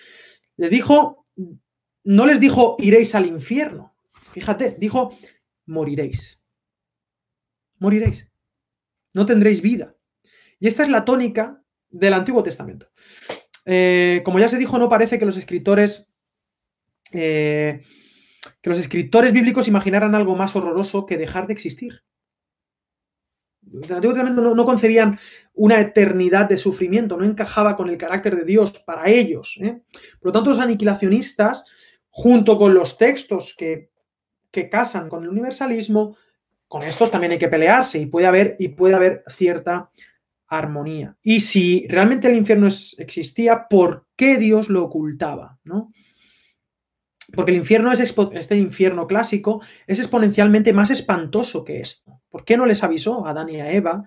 Les dijo no les dijo iréis al infierno. Fíjate, dijo moriréis. Moriréis. No tendréis vida. Y esta es la tónica del Antiguo Testamento. Eh, como ya se dijo, no parece que los escritores eh, que los escritores bíblicos imaginaran algo más horroroso que dejar de existir. El Antiguo Testamento no, concebían una eternidad de sufrimiento, no encajaba con el carácter de Dios para ellos. ¿eh? Por lo tanto, los aniquilacionistas junto con los textos que, casan con el universalismo, con estos también hay que pelearse y puede haber, y puede haber cierta armonía. Y si realmente el infierno existía, ¿por qué Dios lo ocultaba? ¿no? Porque el infierno es este infierno clásico es exponencialmente más espantoso que esto. ¿Por qué no les avisó a Adán y a Eva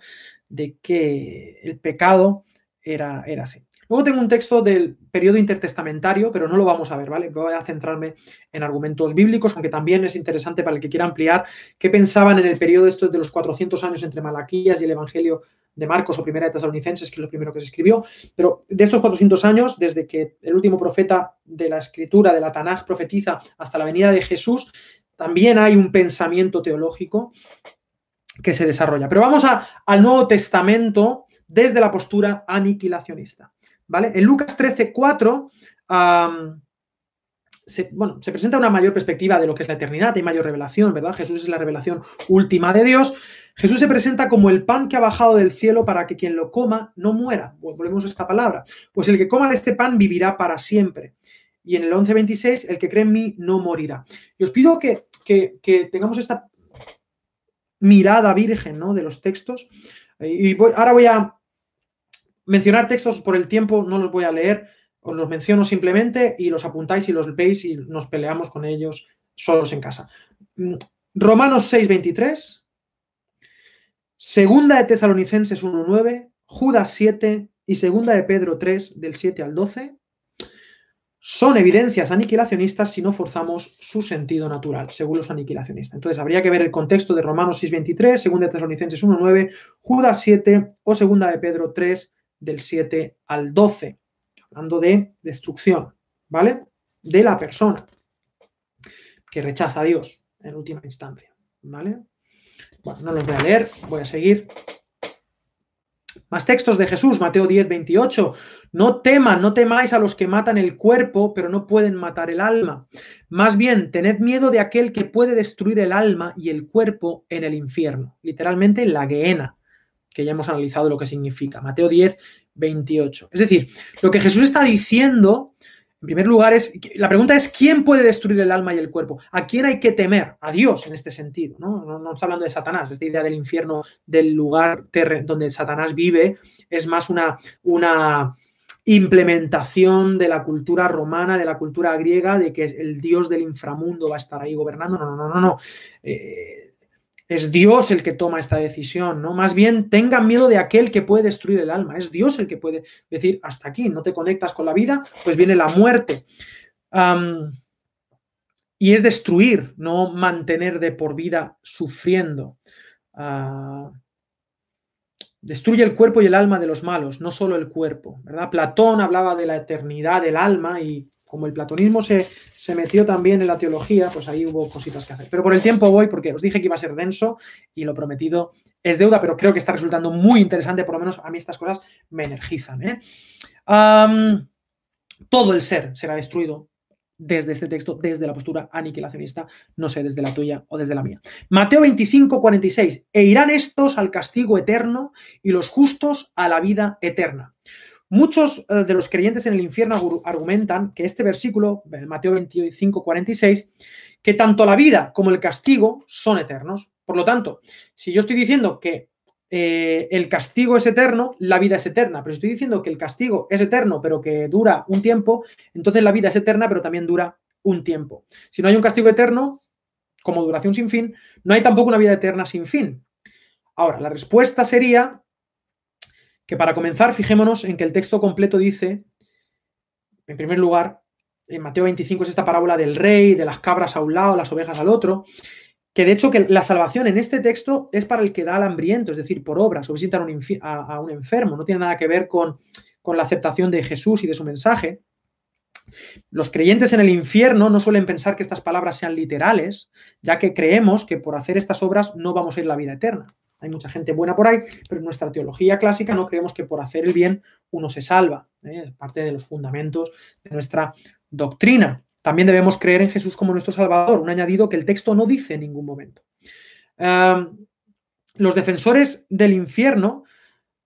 de que el pecado era, era así? Luego tengo un texto del periodo intertestamentario, pero no lo vamos a ver, ¿vale? Voy a centrarme en argumentos bíblicos, aunque también es interesante para el que quiera ampliar qué pensaban en el periodo de los 400 años entre Malaquías y el Evangelio de Marcos o Primera de Tesalonicenses, que es lo primero que se escribió. Pero de estos 400 años, desde que el último profeta de la escritura, de la Tanaj, profetiza hasta la venida de Jesús, también hay un pensamiento teológico que se desarrolla. Pero vamos al Nuevo Testamento desde la postura aniquilacionista. ¿Vale? En Lucas 13, 4, se, bueno, se presenta una mayor perspectiva de lo que es la eternidad, hay mayor revelación, ¿verdad? Jesús es la revelación última de Dios. Jesús se presenta como el pan que ha bajado del cielo para que quien lo coma no muera. Volvemos a esta palabra. Pues el que coma de este pan vivirá para siempre. Y en el 11.26, el que cree en mí no morirá. Y os pido que, que tengamos esta mirada virgen ¿no? de los textos. Y ahora voy a mencionar textos por el tiempo, no los voy a leer, os los menciono simplemente y los apuntáis y los veis y nos peleamos con ellos solos en casa. Mm, Romanos 6:23, Segunda de Tesalonicenses 1:9, Judas 7 y Segunda de Pedro 3 del 7 al 12 son evidencias aniquilacionistas si no forzamos su sentido natural, según los aniquilacionistas. Entonces habría que ver el contexto de Romanos 6:23, Segunda de Tesalonicenses 1:9, Judas 7 o Segunda de Pedro 3 del 7 al 12, hablando de destrucción, ¿vale? De la persona que rechaza a Dios en última instancia, ¿vale? Bueno, no los voy a leer, voy a seguir. Más textos de Jesús, Mateo 10, 28. No teman, no temáis a los que matan el cuerpo, pero no pueden matar el alma. Más bien, tened miedo de aquel que puede destruir el alma y el cuerpo en el infierno. Literalmente, la gehenna, que ya hemos analizado lo que significa. Mateo 10, 28. Es decir, lo que Jesús está diciendo en primer lugar, es la pregunta es quién puede destruir el alma y el cuerpo. ¿A quién hay que temer? A Dios en este sentido. No, no, está hablando de Satanás. Esta idea del infierno, del lugar donde Satanás vive, es más una, una implementación de la cultura romana, de la cultura griega, de que el Dios del inframundo va a estar ahí gobernando. No, no, no, no. no. Eh, es Dios el que toma esta decisión, ¿no? Más bien tengan miedo de aquel que puede destruir el alma. Es Dios el que puede decir, hasta aquí, no te conectas con la vida, pues viene la muerte. y es destruir, no mantener de por vida sufriendo. Ah, destruye el cuerpo y el alma de los malos, no solo el cuerpo. ¿verdad? Platón hablaba de la eternidad del alma y como el platonismo se, metió también en la teología, pues ahí hubo cositas que hacer. Pero por el tiempo voy, porque os dije que iba a ser denso y lo prometido es deuda, pero creo que está resultando muy interesante, por lo menos a mí estas cosas me energizan. ¿eh? todo el ser será destruido desde este texto, desde la postura aniquilacionista, no sé, desde la tuya o desde la mía. Mateo 25, 46. E irán estos al castigo eterno y los justos a la vida eterna. Muchos eh, de los creyentes en el infierno argumentan que este versículo, Mateo 25, 46, que tanto la vida como el castigo son eternos. Por lo tanto, si yo estoy diciendo que eh, el castigo es eterno, la vida es eterna. Pero si estoy diciendo que el castigo es eterno, pero que dura un tiempo, entonces la vida es eterna, pero también dura un tiempo. Si no hay un castigo eterno, como duración sin fin, no hay tampoco una vida eterna sin fin. Ahora, la respuesta sería que para comenzar, fijémonos en que el texto completo dice, en primer lugar, en Mateo 25 es esta parábola del rey, de las cabras a un lado, las ovejas al otro, que de hecho que la salvación en este texto es para el que da al hambriento, es decir, por obras o visitar a, un enfermo, no tiene nada que ver con, con la aceptación de Jesús y de su mensaje. Los creyentes en el infierno no suelen pensar que estas palabras sean literales, ya que creemos que por hacer estas obras no vamos a ir a la vida eterna. Hay mucha gente buena por ahí, pero en nuestra teología clásica no creemos que por hacer el bien uno se salva. ¿eh? Es parte de los fundamentos de nuestra doctrina. También debemos creer en Jesús como nuestro Salvador, un añadido que el texto no dice en ningún momento. los defensores del infierno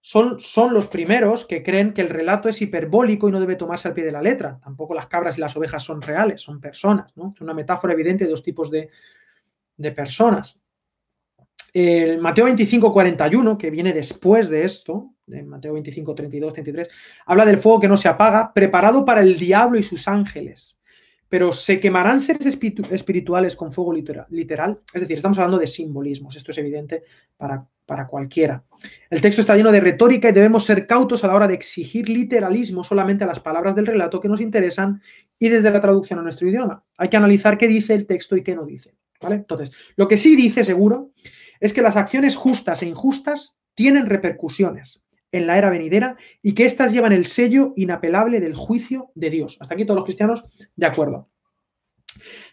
son, son, los primeros que creen que el relato es hiperbólico y no debe tomarse al pie de la letra. Tampoco las cabras y las ovejas son reales, son personas. ¿no? Es una metáfora evidente de dos tipos de, de personas. El Mateo 25, 41, que viene después de esto, de Mateo 25, 32, 33, habla del fuego que no se apaga, preparado para el diablo y sus ángeles. Pero se quemarán seres espirituales con fuego literal. Es decir, estamos hablando de simbolismos. Esto es evidente para, para cualquiera. El texto está lleno de retórica y debemos ser cautos a la hora de exigir literalismo solamente a las palabras del relato que nos interesan y desde la traducción a nuestro idioma. Hay que analizar qué dice el texto y qué no dice. ¿vale? Entonces, lo que sí dice seguro es que las acciones justas e injustas tienen repercusiones en la era venidera y que éstas llevan el sello inapelable del juicio de Dios. Hasta aquí todos los cristianos de acuerdo.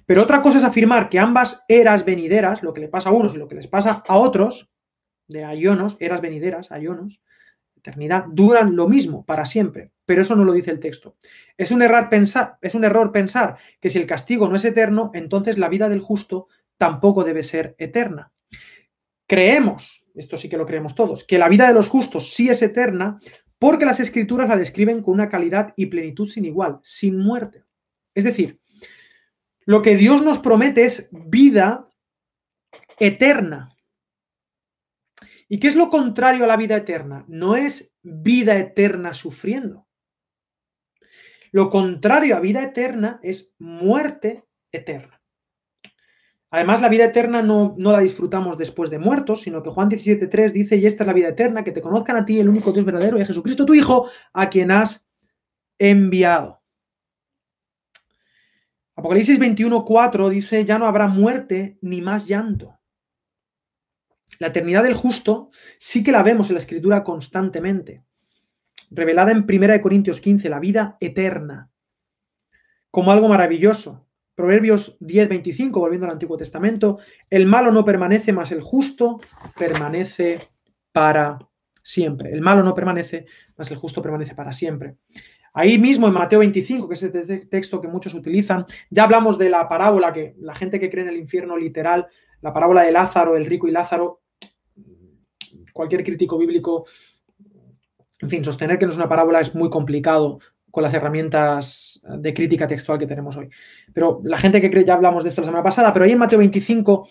Pero otra cosa es afirmar que ambas eras venideras, lo que le pasa a unos y lo que les pasa a otros, de ayonos, eras venideras, ayonos, eternidad, duran lo mismo para siempre. Pero eso no lo dice el texto. Es un, es un error pensar que si el castigo no es eterno, entonces la vida del justo tampoco debe ser eterna. Creemos, esto sí que lo creemos todos, que la vida de los justos sí es eterna porque las escrituras la describen con una calidad y plenitud sin igual, sin muerte. Es decir, lo que Dios nos promete es vida eterna. ¿Y qué es lo contrario a la vida eterna? No es vida eterna sufriendo. Lo contrario a vida eterna es muerte eterna. Además, la vida eterna no, no, la disfrutamos después de muertos, sino que Juan 17.3 dice, y esta es la vida eterna, que te conozcan a ti, el único Dios verdadero, a Jesucristo tu Hijo, a quien has enviado. Apocalipsis 21.4 dice, ya no habrá muerte ni más llanto. La eternidad del justo sí que la vemos en la escritura constantemente, revelada en 1 Corintios 15, la vida eterna, como algo maravilloso. Proverbios 10, 25, volviendo al Antiguo Testamento, el malo no permanece, más el justo permanece para siempre. El malo no permanece, más el justo permanece para siempre. Ahí mismo en Mateo 25, que es el texto que muchos utilizan, ya hablamos de la parábola que la gente que cree en el infierno literal, la parábola de Lázaro, el rico y Lázaro, cualquier crítico bíblico, en fin, sostener que no es una parábola es muy complicado con las herramientas de crítica textual que tenemos hoy. Pero la gente que cree, ya hablamos de esto la semana pasada, pero ahí en Mateo 25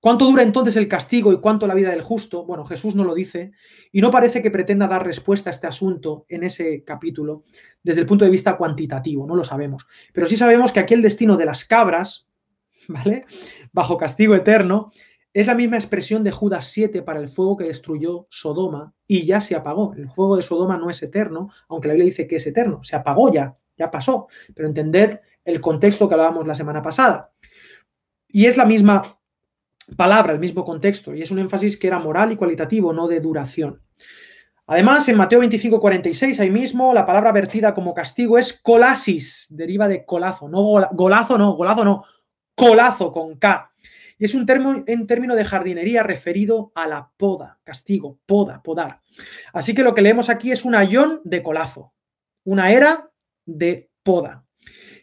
¿Cuánto dura entonces el castigo y cuánto la vida del justo? Bueno, Jesús no lo dice y no parece que pretenda dar respuesta a este asunto en ese capítulo desde el punto de vista cuantitativo, no lo sabemos. Pero sí sabemos que aquí el destino de las cabras, ¿vale? Bajo castigo eterno, es la misma expresión de Judas 7 para el fuego que destruyó Sodoma y ya se apagó. El fuego de Sodoma no es eterno, aunque la Biblia dice que es eterno, se apagó ya, ya pasó. Pero entended el contexto que hablábamos la semana pasada. Y es la misma palabra, el mismo contexto, y es un énfasis que era moral y cualitativo, no de duración. Además, en Mateo 25, 46, ahí mismo, la palabra vertida como castigo es colasis, deriva de colazo, no golazo, no, golazo no, colazo con K. Y es un término, en término de jardinería referido a la poda, castigo, poda, podar. Así que lo que leemos aquí es un ayón de colazo, una era de poda,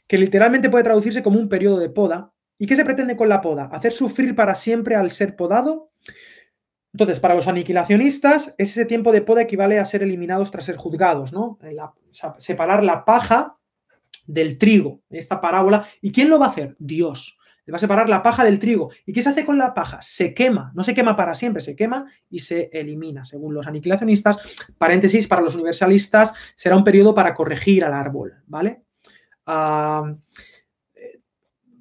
que literalmente puede traducirse como un periodo de poda, ¿Y qué se pretende con la poda? ¿Hacer sufrir para siempre al ser podado? Entonces, para los aniquilacionistas, ese tiempo de poda equivale a ser eliminados tras ser juzgados, ¿no? separar la paja del trigo, esta parábola. ¿Y quién lo va a hacer? Dios. Le va a separar la paja del trigo. ¿Y qué se hace con la paja? Se quema. No se quema para siempre, se quema y se elimina, según los aniquilacionistas. Paréntesis, para los universalistas será un periodo para corregir al árbol, ¿vale? Ah,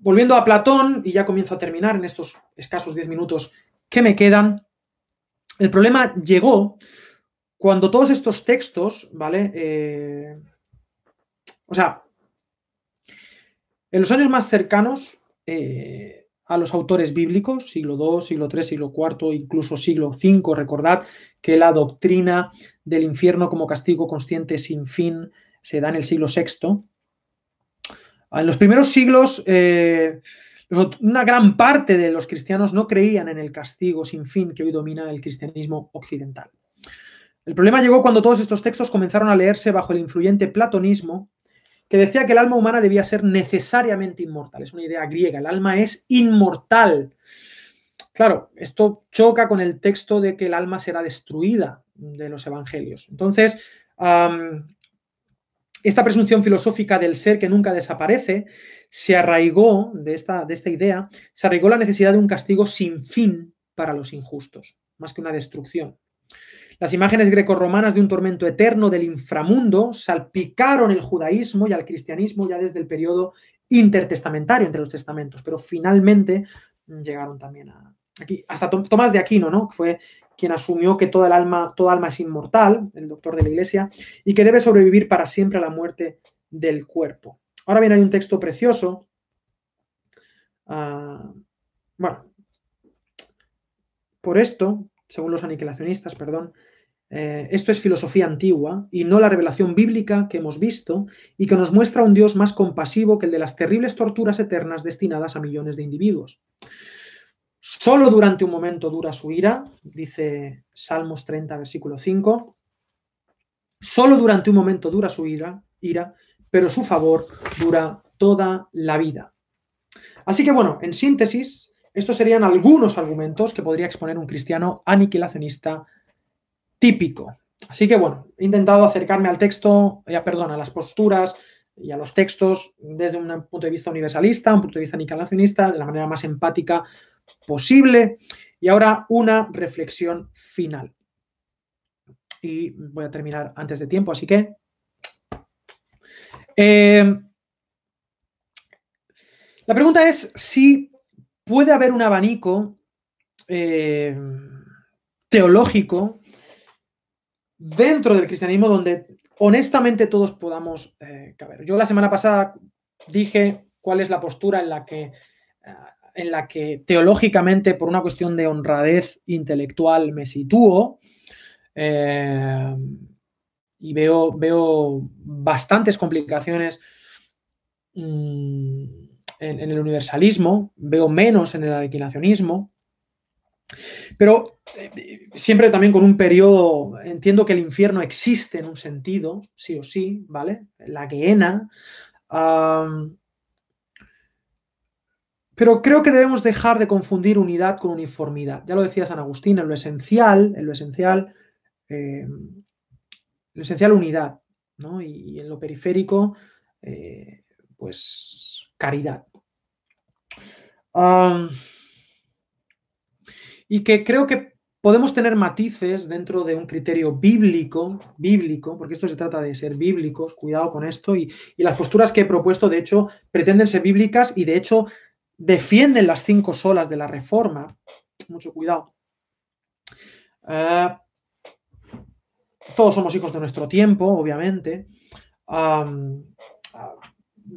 volviendo a Platón, y ya comienzo a terminar en estos escasos 10 minutos que me quedan, el problema llegó cuando todos estos textos, ¿vale? Eh, o sea, en los años más cercanos eh, a los autores bíblicos, siglo II, siglo III, siglo IV, incluso siglo V, recordad que la doctrina del infierno como castigo consciente sin fin se da en el siglo VI, en los primeros siglos, eh, una gran parte de los cristianos no creían en el castigo sin fin que hoy domina el cristianismo occidental. El problema llegó cuando todos estos textos comenzaron a leerse bajo el influyente platonismo, que decía que el alma humana debía ser necesariamente inmortal. Es una idea griega, el alma es inmortal. Claro, esto choca con el texto de que el alma será destruida de los evangelios. Entonces, esta presunción filosófica del ser que nunca desaparece se arraigó de esta, de esta idea, se arraigó la necesidad de un castigo sin fin para los injustos, más que una destrucción. Las imágenes grecorromanas de un tormento eterno del inframundo salpicaron el judaísmo y al cristianismo ya desde el periodo intertestamentario entre los testamentos, pero finalmente llegaron también a, aquí, hasta Tomás de Aquino, ¿no? Fue quien asumió que toda, el alma, toda alma es inmortal, el doctor de la iglesia, y que debe sobrevivir para siempre a la muerte del cuerpo. Ahora bien, hay un texto precioso. Ah, bueno, por esto, según los aniquilacionistas, perdón, eh, esto es filosofía antigua y no la revelación bíblica que hemos visto y que nos muestra un Dios más compasivo que el de las terribles torturas eternas destinadas a millones de individuos. Solo durante un momento dura su ira, dice Salmos 30, versículo 5. Solo durante un momento dura su ira, ira, pero su favor dura toda la vida. Así que bueno, en síntesis, estos serían algunos argumentos que podría exponer un cristiano aniquilacionista típico. Así que bueno, he intentado acercarme al texto, ya eh, perdón, a las posturas y a los textos desde un punto de vista universalista, un punto de vista nicalacionista, de la manera más empática posible. Y ahora una reflexión final. Y voy a terminar antes de tiempo, así que... Eh, la pregunta es si puede haber un abanico eh, teológico dentro del cristianismo donde honestamente todos podamos eh, caber. Yo la semana pasada dije cuál es la postura en la que, eh, en la que teológicamente, por una cuestión de honradez intelectual, me sitúo. Y veo, veo bastantes complicaciones mm, en, en, el universalismo, veo menos en el alquinacionismo. Pero eh, siempre también con un periodo, entiendo que el infierno existe en un sentido, sí o sí, ¿vale? La Gehenna. pero creo que debemos dejar de confundir unidad con uniformidad. Ya lo decía San Agustín, en lo esencial, en lo esencial, eh, lo esencial unidad, ¿no? Y, en lo periférico, eh, pues caridad y que creo que podemos tener matices dentro de un criterio bíblico, bíblico, porque esto se trata de ser bíblicos, cuidado con esto, y, las posturas que he propuesto, de hecho, pretenden ser bíblicas y, de hecho, defienden las cinco solas de la reforma. Mucho cuidado. Eh, todos somos hijos de nuestro tiempo, obviamente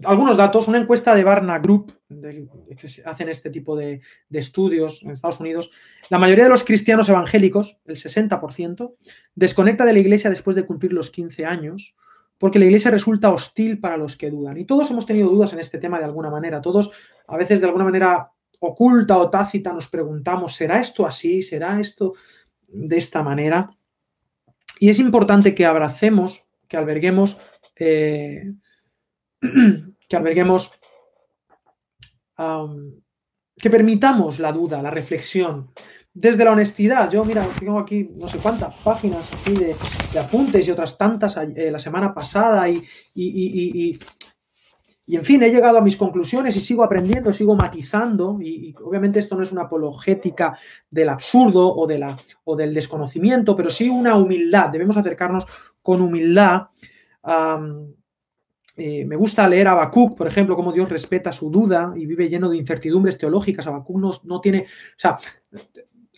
algunos datos, una encuesta de Barna Group, que hacen este tipo de, estudios en Estados Unidos, la mayoría de los cristianos evangélicos, el 60%, desconecta de la iglesia después de cumplir los 15 años, porque la iglesia resulta hostil para los que dudan. Y todos hemos tenido dudas en este tema de alguna manera, todos a veces de alguna manera oculta o tácita nos preguntamos, ¿será esto así? ¿Será esto de esta manera? Y es importante que abracemos, que alberguemos eh, que alberguemos, que permitamos la duda, la reflexión, desde la honestidad. Yo, mira, tengo aquí no sé cuántas páginas aquí de, apuntes y otras tantas eh, la semana pasada y, y, en fin, he llegado a mis conclusiones y sigo aprendiendo, sigo matizando y, obviamente esto no es una apologética del absurdo o, de la, o del desconocimiento, pero sí una humildad. Debemos acercarnos con humildad. Eh, me gusta leer a Habacuc, por ejemplo, cómo Dios respeta su duda y vive lleno de incertidumbres teológicas. Habacuc no, no tiene. O sea,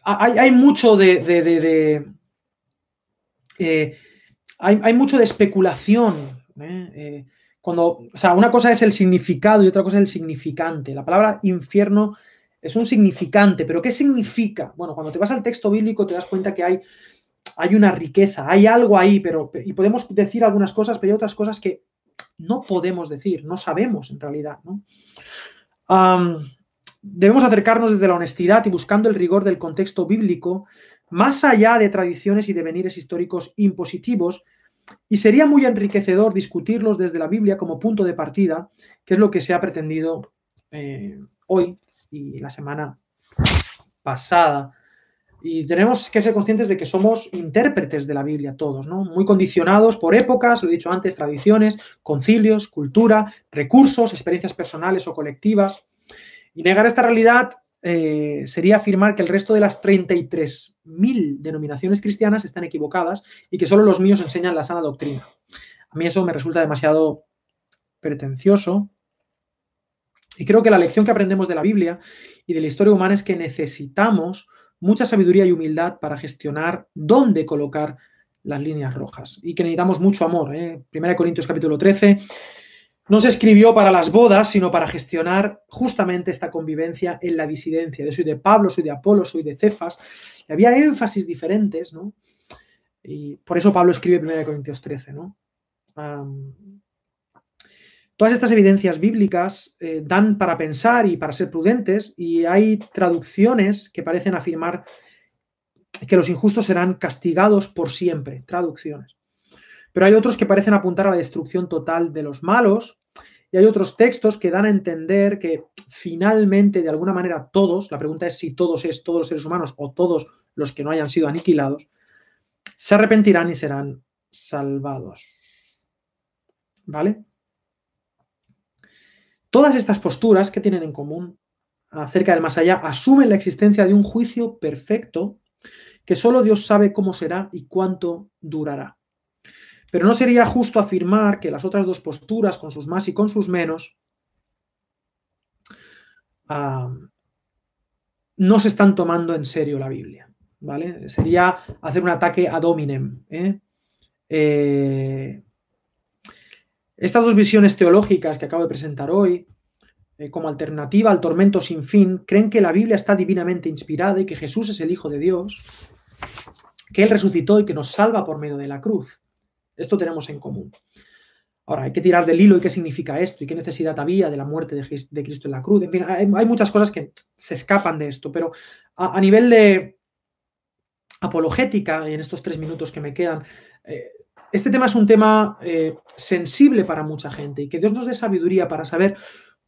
hay, mucho de. Eh, hay, mucho de especulación. ¿eh? cuando, o sea, una cosa es el significado y otra cosa es el significante. La palabra infierno es un significante, pero ¿qué significa? Bueno, cuando te vas al texto bíblico te das cuenta que hay, hay una riqueza, hay algo ahí, pero y podemos decir algunas cosas, pero hay otras cosas que no podemos decir, no sabemos en realidad. debemos acercarnos desde la honestidad y buscando el rigor del contexto bíblico, más allá de tradiciones y devenires históricos impositivos, y sería muy enriquecedor discutirlos desde la Biblia como punto de partida, que es lo que se ha pretendido eh, hoy y la semana pasada y tenemos que ser conscientes de que somos intérpretes de la Biblia todos, ¿no? Muy condicionados por épocas, lo he dicho antes, tradiciones, concilios, cultura, recursos, experiencias personales o colectivas. Y negar esta realidad eh, sería afirmar que el resto de las 33.000 denominaciones cristianas están equivocadas y que solo los míos enseñan la sana doctrina. A mí eso me resulta demasiado pretencioso. Y creo que la lección que aprendemos de la Biblia y de la historia humana es que necesitamos mucha sabiduría y humildad para gestionar dónde colocar las líneas rojas y que necesitamos mucho amor. ¿eh? Primera Corintios capítulo 13 no se escribió para las bodas, sino para gestionar justamente esta convivencia en la disidencia. Soy de Pablo, soy de Apolo, soy de Cefas. Y había énfasis diferentes, ¿no? Y por eso Pablo escribe 1 Corintios 13, ¿no? Todas estas evidencias bíblicas eh, dan para pensar y para ser prudentes y hay traducciones que parecen afirmar que los injustos serán castigados por siempre, traducciones. Pero hay otros que parecen apuntar a la destrucción total de los malos y hay otros textos que dan a entender que finalmente, de alguna manera, todos, la pregunta es si todos es todos los seres humanos o todos los que no hayan sido aniquilados, se arrepentirán y serán salvados. ¿Vale? Todas estas posturas que tienen en común acerca del más allá asumen la existencia de un juicio perfecto que solo Dios sabe cómo será y cuánto durará. Pero no sería justo afirmar que las otras dos posturas, con sus más y con sus menos, no se están tomando en serio la Biblia. ¿vale? Sería hacer un ataque ad hominem. ¿eh? Eh, estas dos visiones teológicas que acabo de presentar hoy, eh, como alternativa al tormento sin fin, creen que la Biblia está divinamente inspirada y que Jesús es el Hijo de Dios, que Él resucitó y que nos salva por medio de la cruz. Esto tenemos en común. Ahora, hay que tirar del hilo y qué significa esto y qué necesidad había de la muerte de, Cristo en la cruz. En fin, hay, muchas cosas que se escapan de esto, pero a, nivel de apologética, y en estos tres minutos que me quedan, eh, este tema es un tema eh, sensible para mucha gente y que Dios nos dé sabiduría para saber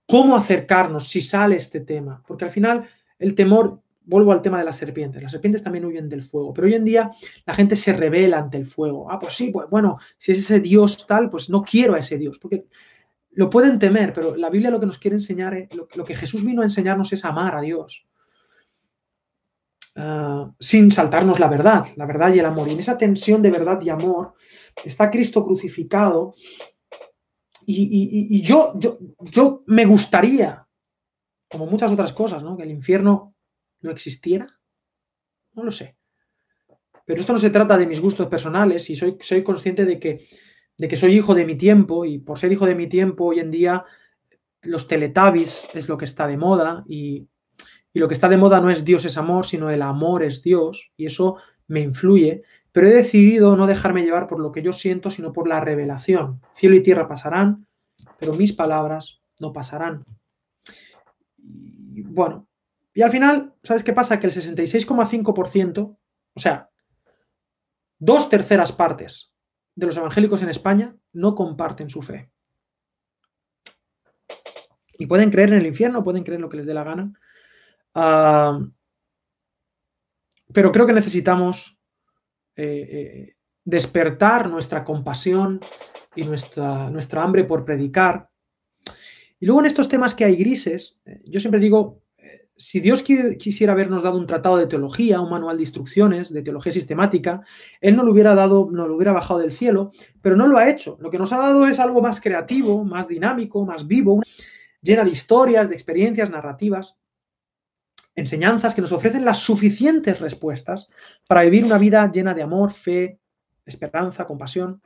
cómo acercarnos si sale este tema. Porque al final el temor, vuelvo al tema de las serpientes, las serpientes también huyen del fuego, pero hoy en día la gente se revela ante el fuego. Ah, pues sí, pues bueno, si es ese Dios tal, pues no quiero a ese Dios, porque lo pueden temer, pero la Biblia lo que nos quiere enseñar, es, lo, que Jesús vino a enseñarnos es amar a Dios. Ah, sin saltarnos la verdad, la verdad y el amor. Y en esa tensión de verdad y amor está Cristo crucificado. Y, yo, yo, yo, me gustaría, como muchas otras cosas, ¿no? que el infierno no existiera. No lo sé. Pero esto no se trata de mis gustos personales y soy, soy consciente de que, de que soy hijo de mi tiempo y por ser hijo de mi tiempo hoy en día los teletabis es lo que está de moda y, y lo que está de moda no es Dios es amor, sino el amor es Dios y eso me influye pero he decidido no dejarme llevar por lo que yo siento, sino por la revelación. Cielo y tierra pasarán, pero mis palabras no pasarán. Y bueno, y al final, ¿sabes qué pasa? Que el 66,5%, o sea, dos terceras partes de los evangélicos en España no comparten su fe. Y pueden creer en el infierno, pueden creer lo que les dé la gana. Ah, pero creo que necesitamos eh, eh, despertar nuestra compasión y nuestra, nuestra hambre por predicar. Y luego en estos temas que hay grises, eh, yo siempre digo, si Dios quisiera habernos dado un tratado de teología, un manual de instrucciones, de teología sistemática, Él no lo hubiera dado, no lo hubiera bajado del cielo, pero no lo ha hecho. Lo que nos ha dado es algo más creativo, más dinámico, más vivo, llena de historias, de experiencias, narrativas enseñanzas que nos ofrecen las suficientes respuestas para vivir una vida llena de amor, fe, esperanza, compasión.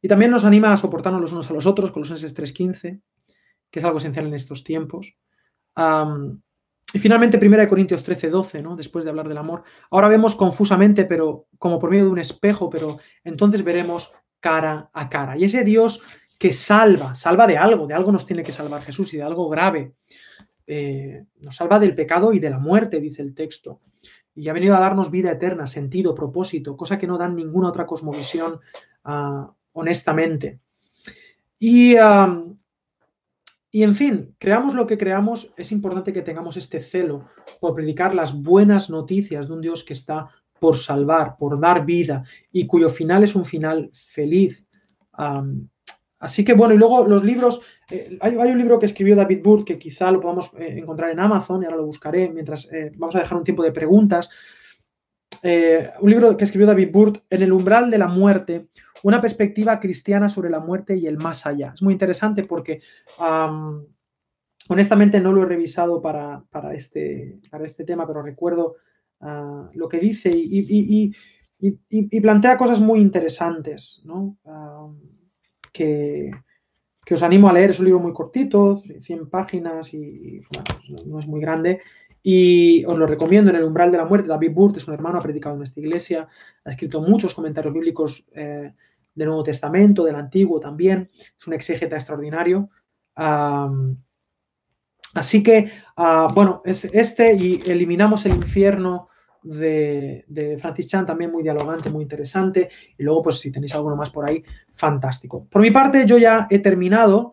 Y también nos anima a soportarnos los unos a los otros, los 3.15, que es algo esencial en estos tiempos. y finalmente, 1 Corintios 13.12, ¿no? después de hablar del amor. Ahora vemos confusamente, pero como por medio de un espejo, pero entonces veremos cara a cara. Y ese Dios que salva, salva de algo, de algo nos tiene que salvar Jesús y de algo grave. Eh, nos salva del pecado y de la muerte, dice el texto. Y ha venido a darnos vida eterna, sentido, propósito, cosa que no dan ninguna otra cosmovisión ah, honestamente. Y, y en fin, creamos lo que creamos, es importante que tengamos este celo por predicar las buenas noticias de un Dios que está por salvar, por dar vida y cuyo final es un final feliz. Así que bueno, y luego los libros, eh, hay, un libro que escribió David Burr que quizá lo podamos eh, encontrar en Amazon y ahora lo buscaré mientras eh, vamos a dejar un tiempo de preguntas. un libro que escribió David Burr, En el umbral de la muerte, una perspectiva cristiana sobre la muerte y el más allá. Es muy interesante porque honestamente no lo he revisado para, este, para este tema, pero recuerdo ah, lo que dice y, y, plantea cosas muy interesantes, ¿no? Que, os animo a leer. Es un libro muy cortito, 100 páginas y no, es muy grande. Y os lo recomiendo en el umbral de la muerte. David Burt es un hermano, ha predicado en esta iglesia, ha escrito muchos comentarios bíblicos eh, del Nuevo Testamento, del Antiguo también. Es un exégeta extraordinario. así que, ah, bueno, es este y eliminamos el infierno de, Francis Chan, también muy dialogante, muy interesante. Y luego, pues si tenéis alguno más por ahí, fantástico. Por mi parte, yo ya he terminado.